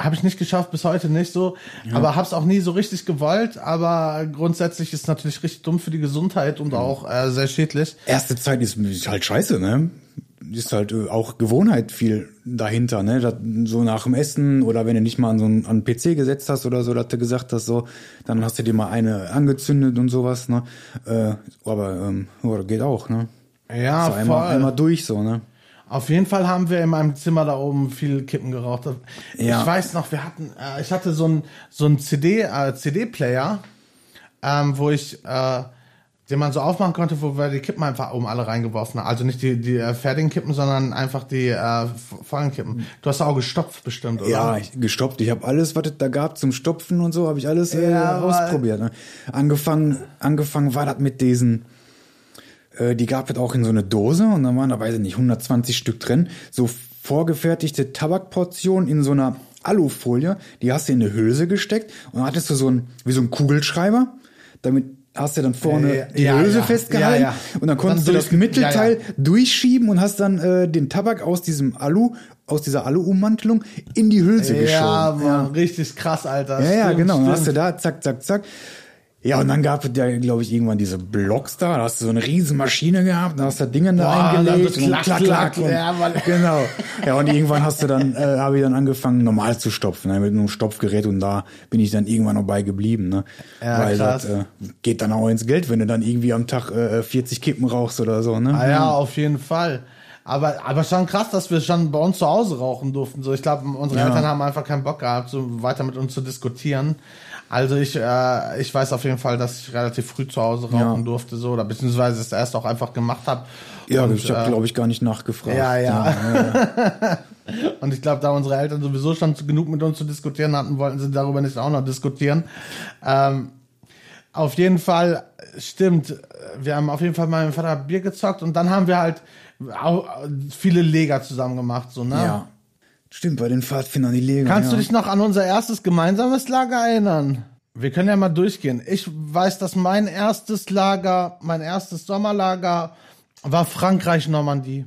habe ich nicht geschafft, bis heute nicht so. Aber hab's auch nie so richtig gewollt. Aber grundsätzlich ist natürlich richtig dumm für die Gesundheit und auch äh, sehr schädlich. erste Zeit ist, halt scheiße, ne? Ist halt äh, auch Gewohnheit viel dahinter, ne? Das, so nach dem Essen oder wenn du nicht mal an so einen, an einen PC gesetzt hast oder so, dass du gesagt hast, so, dann hast du dir mal eine angezündet und sowas, ne? Äh, aber ähm, ja, das geht auch, ne? Ja, so einmal, voll. einmal durch, so, ne? Auf jeden Fall haben wir in meinem Zimmer da oben viel Kippen geraucht. Ja. Ich weiß noch, wir hatten, äh, ich hatte so ein so ein CD äh, CD-Player, ähm, wo ich äh, den man so aufmachen konnte, wo wir die Kippen einfach oben alle reingeworfen haben. Also nicht die die äh, fertigen Kippen, sondern einfach die äh, vollen Kippen. Du hast auch gestopft bestimmt, oder? Ja, ich, gestopft. Ich habe alles, was es da gab zum Stopfen und so, habe ich alles äh, Ja, ausprobiert. Ne? Angefangen, angefangen war das mit diesen, äh, die gab es auch in so eine Dose und dann waren da, weiß ich nicht, 120 Stück drin. So vorgefertigte Tabakportionen in so einer Alufolie, die hast du in eine Hülse gesteckt und dann hattest du so ein, wie so ein Kugelschreiber, damit hast du dann vorne Ja, die ja, Hülse ja. festgehalten Ja, ja. und dann konntest Dann du das Mittelteil ja, ja. durchschieben und hast dann äh, den Tabak aus diesem Alu, aus dieser Alu-Ummantelung in die Hülse Ja, geschoben. Mann, richtig krass, Alter. Ja, ja, Stimmt, genau. Dann hast du stimmt. da, zack, zack, zack. Ja, und dann gab es ja, glaube ich, irgendwann diese Blocks da. Da hast du so eine riesen Maschine gehabt, da hast du Dinge da Boah, eingelegt. dann und so klack, klack, und, ja, Mann. [LAUGHS] genau. Ja, und irgendwann hast du dann, äh, habe ich dann angefangen, normal zu stopfen, ne, mit einem Stopfgerät. Und da bin ich dann irgendwann noch bei geblieben. Ne? Ja, Weil krass. das äh, geht dann auch ins Geld, wenn du dann irgendwie am Tag äh, 40 Kippen rauchst oder so. Ne? Ah ja, auf jeden Fall. Aber, aber schon krass, dass wir schon bei uns zu Hause rauchen durften. So, ich glaube, unsere Ja. Eltern haben einfach keinen Bock gehabt, so weiter mit uns zu diskutieren. Also ich, äh, ich weiß auf jeden Fall, dass ich relativ früh zu Hause rauchen Ja. durfte, so, oder beziehungsweise es erst auch einfach gemacht habe. Ja, Und, ich habe, äh, glaube ich, gar nicht nachgefragt. Ja, ja. [LAUGHS] Und ich glaube, da unsere Eltern sowieso schon genug mit uns zu diskutieren hatten, wollten sie darüber nicht auch noch diskutieren. Ähm, auf jeden Fall stimmt. Wir haben auf jeden Fall meinem Vater Bier gezockt und dann haben wir halt auch viele Leger zusammen gemacht, so, ne? ja. Stimmt, bei den Pfadfindern die Leger. Kannst ja. du dich noch an unser erstes gemeinsames Lager erinnern? Wir können ja mal durchgehen. Ich weiß, dass mein erstes Lager, mein erstes Sommerlager war Frankreich-Normandie.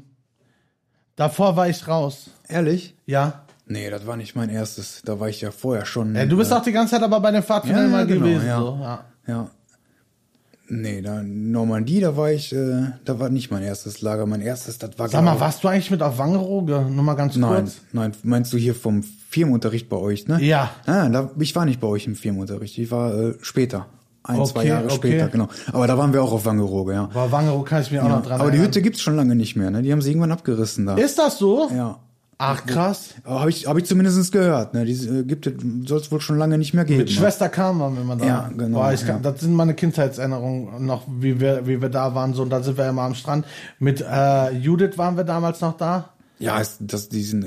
Davor war ich raus. Ehrlich? Ja. Nee, das war nicht mein erstes. Da war ich ja vorher schon. Ja, du bist äh, auch die ganze Zeit aber bei den Pfadfindern Ja, mal ja, genau, gewesen. ja. So, ja. Ja. Nee, da Normandie, da war ich, äh, da war nicht mein erstes Lager. Mein erstes, das war Sag mal, glaub- warst du eigentlich mit auf Wangerooge? Nur mal ganz Nein, kurz. nein, meinst du hier vom Firmenunterricht bei euch, ne? Ja. Ah, da, ich war nicht bei euch im Firmenunterricht. Ich war äh, später. Ein, zwei Okay, Jahre okay. später, genau. Aber da waren wir auch auf Wangerooge, ja. Bei Wangerooge kann ich auch ja. noch dran Aber die erinnern. Hütte gibt's schon lange nicht mehr, ne? Die haben sie irgendwann abgerissen da. Ist das so? ja. Ach, krass. Aber habe ich, hab ich zumindest gehört, ne? Die äh, gibt es, soll es wohl schon lange nicht mehr geben. Mit ne? Schwester Kam waren wir immer da. Ja, genau, Boah, ich ja. das sind meine Kindheitserinnerungen noch, wie wir, wie wir da waren. So, und da sind wir immer am Strand. Mit äh, Judith waren wir damals noch da. Ja, ist, das, die sind,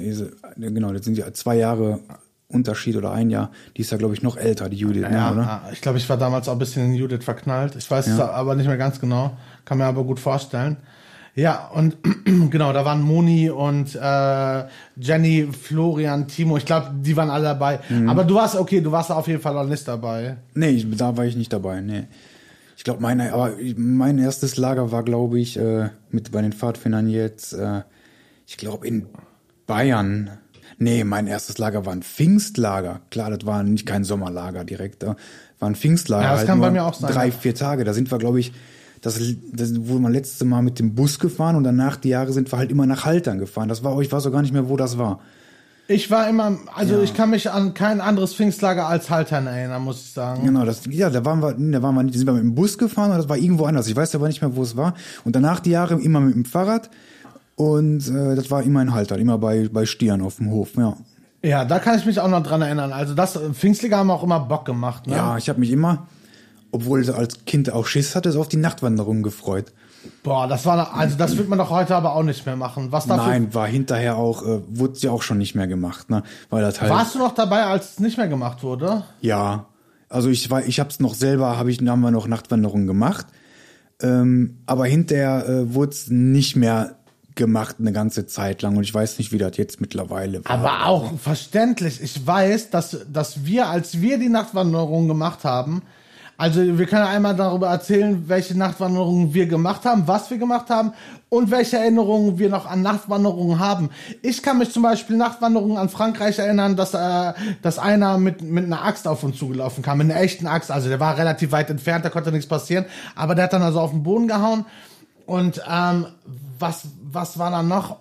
genau, das sind ja zwei Jahre Unterschied oder ein Jahr. Die ist ja, glaube ich, noch älter, die Judith, ne, oder? ja, ich glaube, ich war damals auch ein bisschen in Judith verknallt. Ich weiß es aber nicht mehr ganz genau. Kann mir aber gut vorstellen. Ja, und [CLEARS THROAT] genau, da waren Moni und äh, Jenny, Florian, Timo. Ich glaube, die waren alle dabei. Mhm. Aber du warst, okay, du warst auf jeden Fall auch nicht dabei. Nee, ich, da war ich nicht dabei, nee. Ich glaube, meine, aber mein erstes Lager war, glaube ich, äh, mit bei den Pfadfindern jetzt, äh, ich glaube, in Bayern. Nee, mein erstes Lager war ein Pfingstlager. Klar, das war nicht kein Sommerlager direkt. Da war ein Pfingstlager. Ja, das halt kann bei mir auch sein, Drei, vier Tage. Da sind wir, glaube ich, das, das wurde man letzte Mal mit dem Bus gefahren und danach die Jahre sind wir halt immer nach Haltern gefahren. Das war, ich weiß auch gar nicht mehr, wo das war. Ich war immer, also Ja. ich kann mich an kein anderes Pfingstlager als Haltern erinnern, muss ich sagen. Genau, das, ja, da waren wir, da waren wir nicht, da sind wir mit dem Bus gefahren und das war irgendwo anders. Ich weiß aber nicht mehr, wo es war. Und danach die Jahre immer mit dem Fahrrad. Und äh, das war immer in Haltern, immer bei, bei Stieren auf dem Hof, ja. Ja, da kann ich mich auch noch dran erinnern. Also das Pfingstliga haben auch immer Bock gemacht, ne? Ja, ich habe mich immer, obwohl ich als Kind auch Schiss hatte, so auf die Nachtwanderung gefreut. Boah, das war, also das wird man doch heute aber auch nicht mehr machen. Was dafür? Nein, war hinterher auch, äh, wurde ja auch schon nicht mehr gemacht, ne? Weil das halt. Warst du noch dabei, als es nicht mehr gemacht wurde? Ja. Also ich war, ich hab's noch selber, habe ich, haben wir noch Nachtwanderungen gemacht. Ähm, aber hinterher äh, wurde es nicht mehr gemacht eine ganze Zeit lang und ich weiß nicht, wie das jetzt mittlerweile war. Aber auch verständlich. Ich weiß, dass, dass wir, als wir die Nachtwanderung gemacht haben, also wir können einmal darüber erzählen, welche Nachtwanderungen wir gemacht haben, was wir gemacht haben und welche Erinnerungen wir noch an Nachtwanderungen haben. Ich kann mich zum Beispiel Nachtwanderungen an Frankreich erinnern, dass, äh, dass einer mit, mit einer Axt auf uns zugelaufen kam, mit einer echten Axt. Also der war relativ weit entfernt, da konnte nichts passieren, aber der hat dann also auf den Boden gehauen. Und ähm, was, was war dann noch?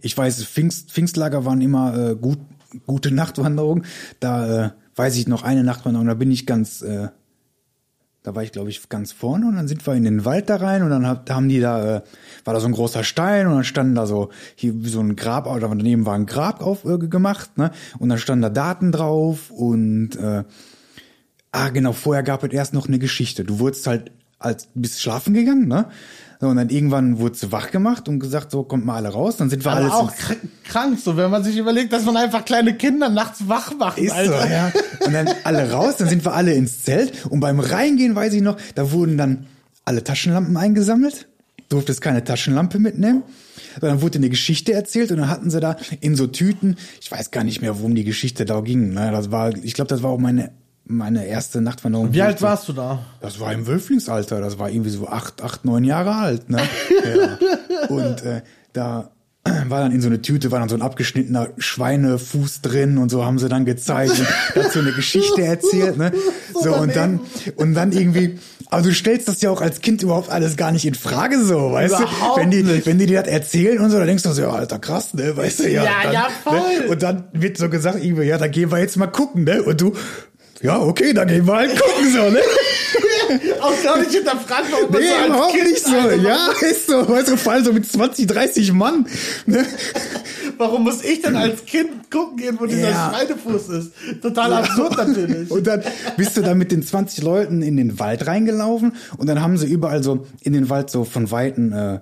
Ich weiß, Pfingst, Pfingstlager waren immer äh, gut, gute Nachtwanderungen. Da äh, weiß ich noch eine Nachtwanderung, da bin ich ganz, äh, da war ich glaube ich ganz vorne und dann sind wir in den Wald da rein und dann hab, da haben die da, äh, war da so ein großer Stein und dann standen da so, hier so ein Grab, oder daneben war ein Grab auf äh, gemacht, ne? Und dann standen da Daten drauf und äh, Ah, genau, vorher gab es erst noch eine Geschichte. Du wurdest halt als bist schlafen gegangen, ne? So, und dann irgendwann wurdest du wach gemacht und gesagt, so kommt mal alle raus, dann sind wir alles auch kr- krank, so wenn man sich überlegt, dass man einfach kleine Kinder nachts wach macht, Ist Alter. so, ja. Und dann alle raus, dann sind wir alle ins Zelt. Und beim Reingehen weiß ich noch, da wurden dann alle Taschenlampen eingesammelt. Durftest keine Taschenlampe mitnehmen. Dann wurde eine Geschichte erzählt und dann hatten sie da in so Tüten, ich weiß gar nicht mehr, worum die Geschichte da ging. Ne? Das war, ich glaube, das war auch meine, meine erste Nachtwanderung. Wie alt warst du da? Das war im Wölflingsalter, das war irgendwie so acht, acht, neun Jahre alt, ne? [LAUGHS] ja. Und äh, da war dann in so eine Tüte, war dann so ein abgeschnittener Schweinefuß drin und so haben sie dann gezeigt und dazu eine Geschichte erzählt, ne? So und dann und dann irgendwie, aber du stellst das ja auch als Kind überhaupt alles gar nicht in Frage so, weißt Überhaupt du? Wenn die, nicht. wenn die dir das erzählen und so, dann denkst du so, ja, alter krass, ne? Weißt du ja. Ja, dann, ja, voll. Ne? Und dann wird so gesagt, irgendwie, ja, da gehen wir jetzt mal gucken, ne? Und du, ja, okay, dann gehen wir halt gucken, so, ne? [LAUGHS] Auch gar nicht hinterfragt, warum man Nee, so als überhaupt Kind nicht so. einfach- Ja, ist so. Weißt du, vor allem so mit 20, 30 Mann. Ne? Warum muss ich denn als Kind gucken gehen, wo dieser Ja. Schweinefuß ist? Total absurd natürlich. Und dann bist du da mit den 20 Leuten in den Wald reingelaufen und dann haben sie überall so in den Wald so von Weitem, äh,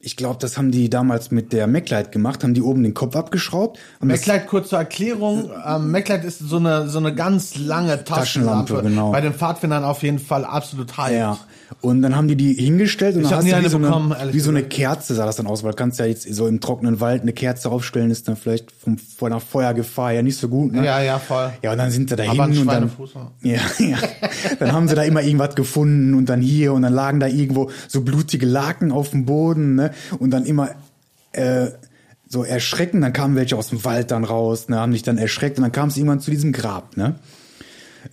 ich glaube, das haben die damals mit der MacLight gemacht, haben die oben den Kopf abgeschraubt. MacLight, kurz zur Erklärung. Ähm, MacLight ist so eine, so eine ganz lange Taschenlampe. Taschenlampe, genau. Bei den Pfadfindern auf jeden Fall absolut hyped. Ja. Und dann haben die die hingestellt und Ich dann hast du wie, so, bekommen, eine, wie so eine. Kerze sah das dann aus, weil du kannst ja jetzt so im trockenen Wald eine Kerze aufstellen, ist dann vielleicht vom, von der Feuergefahr ja nicht so gut. Ne? Ja, ja, voll. Ja, und dann sind sie da hin und dann, [LAUGHS] ja, ja, dann haben sie da immer irgendwas gefunden und dann hier und dann lagen da irgendwo so blutige Laken auf dem Boden, ne? Und dann immer äh, so erschrecken, dann kamen welche aus dem Wald dann raus, ne, haben sich dann erschreckt und dann kam es irgendwann zu diesem Grab, ne?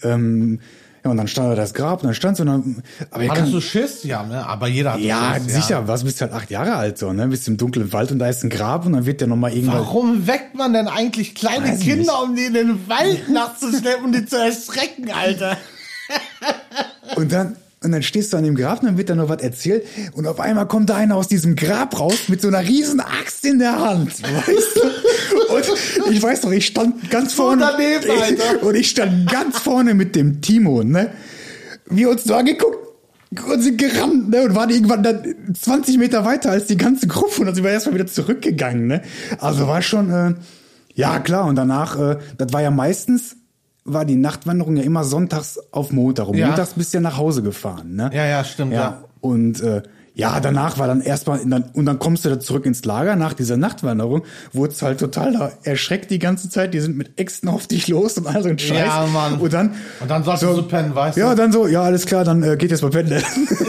Ähm, ja, und dann stand da das Grab und dann stand so, dann, aber Hattest kann, du Schiss? Ja, ne? Aber jeder hat ja, Schiss, sicher, was bist halt acht Jahre alt so, ne? Bist im dunklen Wald und da ist ein Grab und dann wird der nochmal irgendwann. Warum weckt man denn eigentlich kleine Weiß Kinder, nicht. um die in den Wald nachts zu schleppen und die zu erschrecken, Alter? [LAUGHS] Und dann, und dann stehst du an dem Grab und dann wird da noch was erzählt und auf einmal kommt da einer aus diesem Grab raus mit so einer riesen Axt in der Hand, [LAUGHS] weißt du? Und ich weiß noch, ich stand ganz vorne. daneben, Alter. [LAUGHS] Und ich stand ganz vorne mit dem Timo, ne? Wir uns so angeguckt und sind gerannt, ne? Und waren irgendwann dann 20 Meter weiter als die ganze Gruppe und dann sind wir erstmal wieder zurückgegangen, ne? Also war schon, äh, ja klar, und danach, äh, das war ja meistens, war die Nachtwanderung ja immer sonntags auf Montag. Und Ja. montags bist du ja nach Hause gefahren, ne? Ja, ja, stimmt, ja. Und äh, ja, danach war dann erstmal, dann, und dann kommst du da zurück ins Lager nach dieser Nachtwanderung, wurdest halt total da erschreckt die ganze Zeit, die sind mit Äxten auf dich los und all so ein Scheiß. Ja, Mann. Und dann, Und dann solltest du pennen, weißt ja, du? dann so, ja, alles klar, dann äh, geht jetzt mal pennen.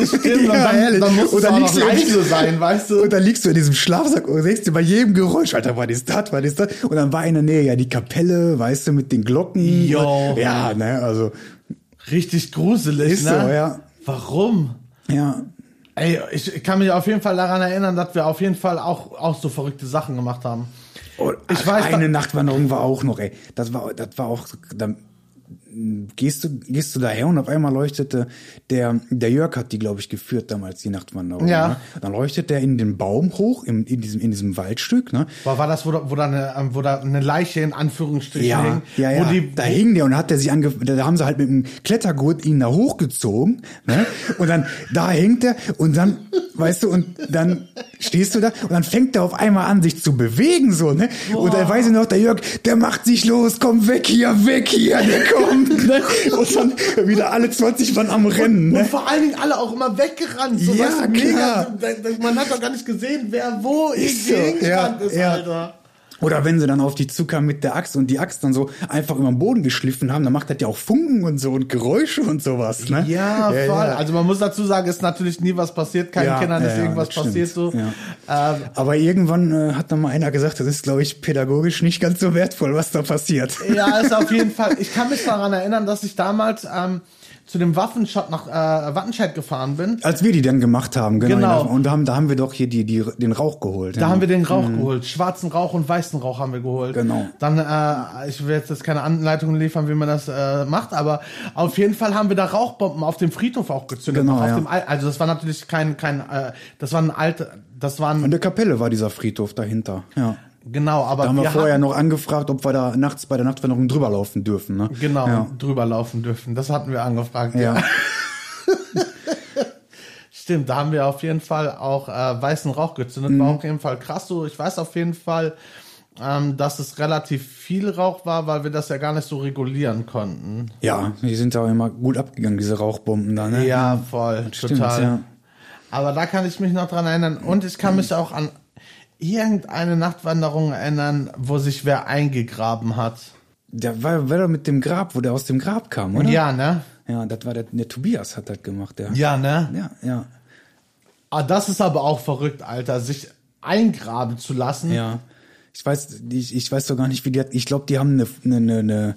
Stimmt, [LAUGHS] und dann, dann musst und dann liegst du leise sein, weißt du? und dann liegst du in diesem Schlafsack und denkst dir bei jedem Geräusch, Alter, was ist das, was ist das? Und dann war in der Nähe ja die Kapelle, weißt du, mit den Glocken. Jo. Ja, ne, also, Richtig gruselig, Ist ne? so, ja. Warum? ja. Ey, ich, kann mich auf jeden Fall daran erinnern, dass wir auf jeden Fall auch, auch so verrückte Sachen gemacht haben. Oh, Ich ach, weiß, eine Nachtwanderung war auch noch, ey. Das war, das war auch, da, gehst du, gehst du daher und auf einmal leuchtete der, der Jörg hat die, glaube ich, geführt damals, die Nachtwanderung. Ja. Ne? Dann leuchtet der in den Baum hoch, in, in diesem, in diesem Waldstück, ne? War, war das, wo da, wo da, eine, ähm, wo da eine Leiche in Anführungsstrichen Ja, hing? ja, ja. Die, da hing der und hat der sich ange da haben sie halt mit dem Klettergurt ihn da hochgezogen, ne? Und dann da hängt er und dann, weißt du, und dann stehst du da und dann fängt er auf einmal an, sich zu bewegen, so, ne? Und dann weiß ich noch, der Jörg, der macht sich los, komm weg hier, weg hier, der kommt, [LAUGHS] ne? Und dann wieder alle 20 waren am Rennen, und ne? vor allen Dingen alle auch immer weggerannt. So, Ja, weißt du, mega, man hat doch gar nicht gesehen, wer wo Ist so, ja, ist, ja. Alter. Oder wenn sie dann auf die zukamen mit der Axt und die Axt dann so einfach über den Boden geschliffen haben, dann macht das ja auch Funken und so und Geräusche und sowas, ne? Ja, voll. ja. Also man muss dazu sagen, ist natürlich nie was passiert, keinen Ja, Kindern ja, ist ja, irgendwas passiert so. Ja. Ähm, Aber irgendwann äh, hat dann mal einer gesagt, das ist, glaube ich, pädagogisch nicht ganz so wertvoll, was da passiert. ja, ist auf [LAUGHS] jeden Fall. Ich kann mich daran erinnern, dass ich damals ähm, zu dem Waffenshop nach äh, Wattenscheid gefahren bin. Als wir die dann gemacht haben, genau. Genau. Und da haben, da haben wir doch hier die, die, den Rauch geholt. Da haben wir den Rauch geholt. Schwarzen Rauch und weißen Rauch haben wir geholt. Genau. Dann, äh, ich will jetzt keine Anleitungen liefern, wie man das äh, macht, aber auf jeden Fall haben wir da Rauchbomben auf dem Friedhof auch gezündet. Genau, ja. Al also das war natürlich kein, kein, äh, das war ein alte, das war In ein, der Kapelle war dieser Friedhof dahinter. Ja. Genau, aber Da haben wir, wir vorher hatten, noch angefragt, ob wir da nachts bei der Nachtwanderung drüber laufen dürfen. Ne? genau Ja. drüber laufen dürfen. Das hatten wir angefragt. Ja. [LAUGHS] Stimmt, da haben wir auf jeden Fall auch äh, weißen Rauch gezündet. Mhm. War auf jeden Fall krass so. Ich weiß auf jeden Fall, ähm, dass es relativ viel Rauch war, weil wir das ja gar nicht so regulieren konnten. ja, die sind da immer gut abgegangen, diese Rauchbomben da. Ne? Ja, voll, Stimmt, total. ja. Aber da kann ich mich noch dran erinnern. Und ich kann mich auch an irgendeine Nachtwanderung erinnern, wo sich wer eingegraben hat. Der war, war doch mit dem Grab, wo der aus dem Grab kam, oder? Ja, ne? Ja, das war der, der Tobias hat das gemacht, der. Ja, ne? Ja, ja. Ah, das ist aber auch verrückt, Alter, sich eingraben zu lassen. Ja. Ich weiß, ich, ich weiß doch gar nicht, wie die hat. Ich glaube, die haben eine, eine, eine,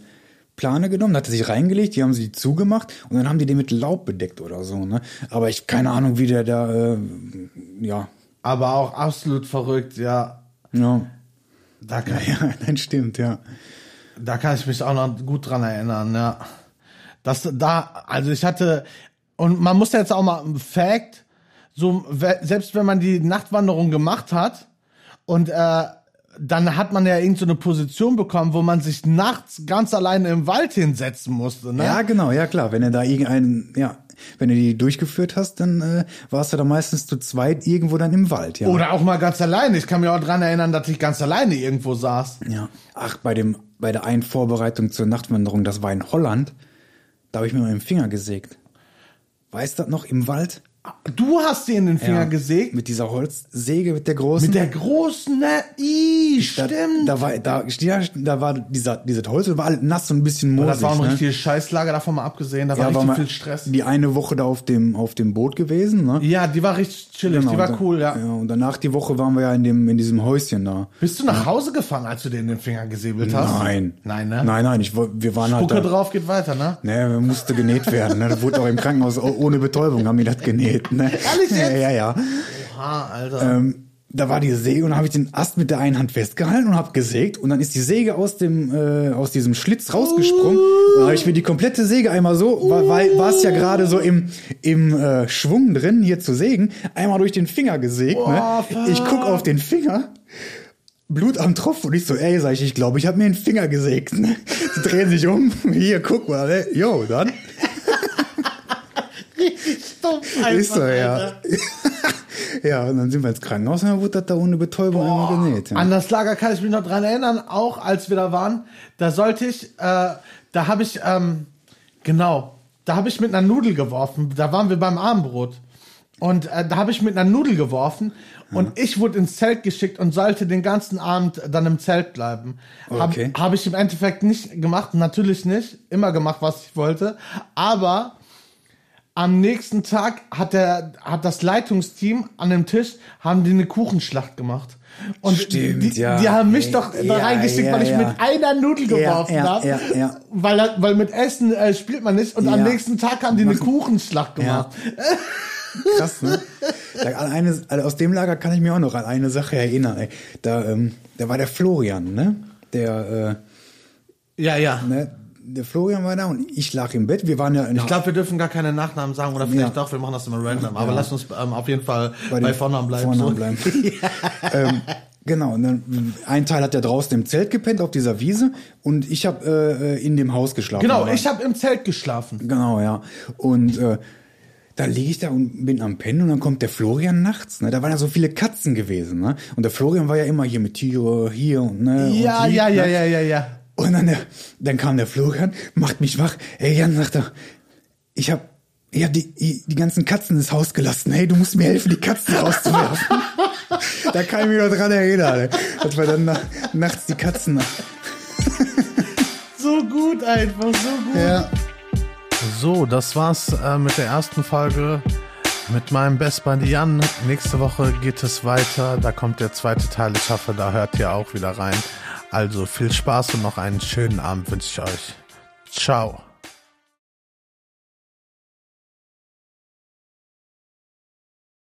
Plane genommen, hat er sich reingelegt, die haben sie zugemacht und dann haben die den mit Laub bedeckt oder so, ne? Aber ich keine Ahnung, wie der da, äh, ja. Aber auch absolut verrückt, ja. Ja. Da kann, Ja, nein, [LAUGHS] stimmt, ja. Da kann ich mich auch noch gut dran erinnern, ja. Das da, also ich hatte, und man muss ja jetzt auch mal, Fact, so, selbst wenn man die Nachtwanderung gemacht hat und äh, dann hat man ja irgend so eine Position bekommen, wo man sich nachts ganz alleine im Wald hinsetzen musste, ne? Ja, genau, ja klar. Wenn du da irgendeinen, ja, wenn du die durchgeführt hast, dann äh, warst du da meistens zu zweit irgendwo dann im Wald, ja. Oder auch mal ganz alleine. Ich kann mir auch dran erinnern, dass ich ganz alleine irgendwo saß. Ja. Ach, bei dem, bei der einen Vorbereitung zur Nachtwanderung, das war in Holland, da habe ich mir mit dem Finger gesägt. Weißt du das noch im Wald? Du hast dir in den Finger Ja. gesägt. Mit dieser Holzsäge, mit der großen. Mit der großen, ne? Da, stimmt. Da war, da, da war dieser, dieses Holz war alles nass und ein bisschen moosig. das war ein ne? richtiges Scheißlager, davon mal abgesehen. Da war ja, war richtig mal viel Stress. die eine Woche da auf dem, auf dem Boot gewesen, ne? Ja, die war richtig chillig, Genau, die war und dann- cool, ja. Ja, und danach die Woche waren wir ja in dem, in diesem Häuschen da. Bist du nach Hause gefahren, als du dir in den Finger gesäbelt hast? Nein. Nein, ne? Nein, nein, ich, wir waren Spucke halt da. drauf geht weiter, ne? Ne, musste genäht werden. Ne? Das wurde auch im Krankenhaus oh- ohne Betäubung haben die das genäht. Ne? Ehrlich jetzt? [LAUGHS] Ja, ja, ja. Ah, Alter. Ähm, da war die Säge und dann habe ich den Ast mit der einen Hand festgehalten und habe gesägt und dann ist die Säge aus dem äh, aus diesem Schlitz rausgesprungen und dann habe ich mir die komplette Säge einmal so, wa- weil war es ja gerade so im im äh, Schwung drin hier zu sägen, einmal durch den Finger gesägt. Boah, ne? Ich guck auf den Finger. Blut am Tropf und ich so, ey, sag ich, ich glaube, ich habe mir den Finger gesägt. Ne? Sie drehen sich um, [LAUGHS] hier, guck mal, ne? jo, dann. [LAUGHS] Stumpf Ist so, ja. [LAUGHS] ja, und dann sind wir ins Krankenhaus und dann wurde das da ohne Betäubung einmal genäht. Ja. An das Lager kann ich mich noch dran erinnern, auch als wir da waren. Da sollte ich, äh, da habe ich, ähm, genau, da habe ich mit einer Nudel geworfen. Da waren wir beim Abendbrot. Und äh, da habe ich mit einer Nudel geworfen und ich wurde ins Zelt geschickt und sollte den ganzen Abend dann im Zelt bleiben. Habe Okay. hab ich im Endeffekt nicht gemacht, natürlich nicht, immer gemacht, was ich wollte. Aber am nächsten Tag hat der, hat das Leitungsteam an dem Tisch, haben die eine Kuchenschlacht gemacht. Und Stimmt, die, ja. die haben mich Ja, doch da ja, reingeschickt, ja, weil ich ja. mit einer Nudel geworfen ja, habe. ja, ja. Weil, weil mit Essen äh, spielt man nicht. Und am Ja. nächsten Tag haben die eine Kuchenschlacht Ja. gemacht. [LAUGHS] Krass, ne? Da, an eine, also aus dem Lager kann ich mir auch noch an eine Sache erinnern. Ey. Da, ähm, da war der Florian, ne? Der, Ja, ja. äh, ne? Der Florian war da und ich lag im Bett. Wir waren ja in Ich glaube, wir dürfen gar keine Nachnamen sagen oder vielleicht Ja. doch, wir machen das immer random. Aber Ja. lass uns ähm, auf jeden Fall bei, den Vornamen bleiben. Vornamen so. bleiben. [LAUGHS] [LAUGHS] ähm, genau, und dann, ein Teil hat ja draußen im Zelt gepennt auf dieser Wiese und ich habe äh, in dem Haus geschlafen. Genau, Aber- ich habe im Zelt geschlafen. Genau, ja. Und äh, da liege ich da und bin am Pennen und dann kommt der Florian nachts. Ne? Da waren ja so viele Katzen gewesen. Ne? Und der Florian war ja immer hier mit Tiere, hier und ne. Ja, und lieb, ja, ja, ne? ja, ja, ja. Und dann, der, dann kam der Florian, macht mich wach. Ey, Jan, sagt er, ich hab, ich hab die, die, die ganzen Katzen ins Haus gelassen. Hey, du musst mir helfen, die Katzen rauszuwerfen. [LAUGHS] da kann ich mich noch dran erinnern, dass wir dann na, nachts die Katzen... So gut einfach, so gut. Ja. So, das war's äh, mit der ersten Folge mit meinem Best Buddy Jan. Nächste Woche geht es weiter. Da kommt der zweite Teil. Ich hoffe, da hört ihr auch wieder rein. Also viel Spaß und noch einen schönen Abend wünsche ich euch. Ciao.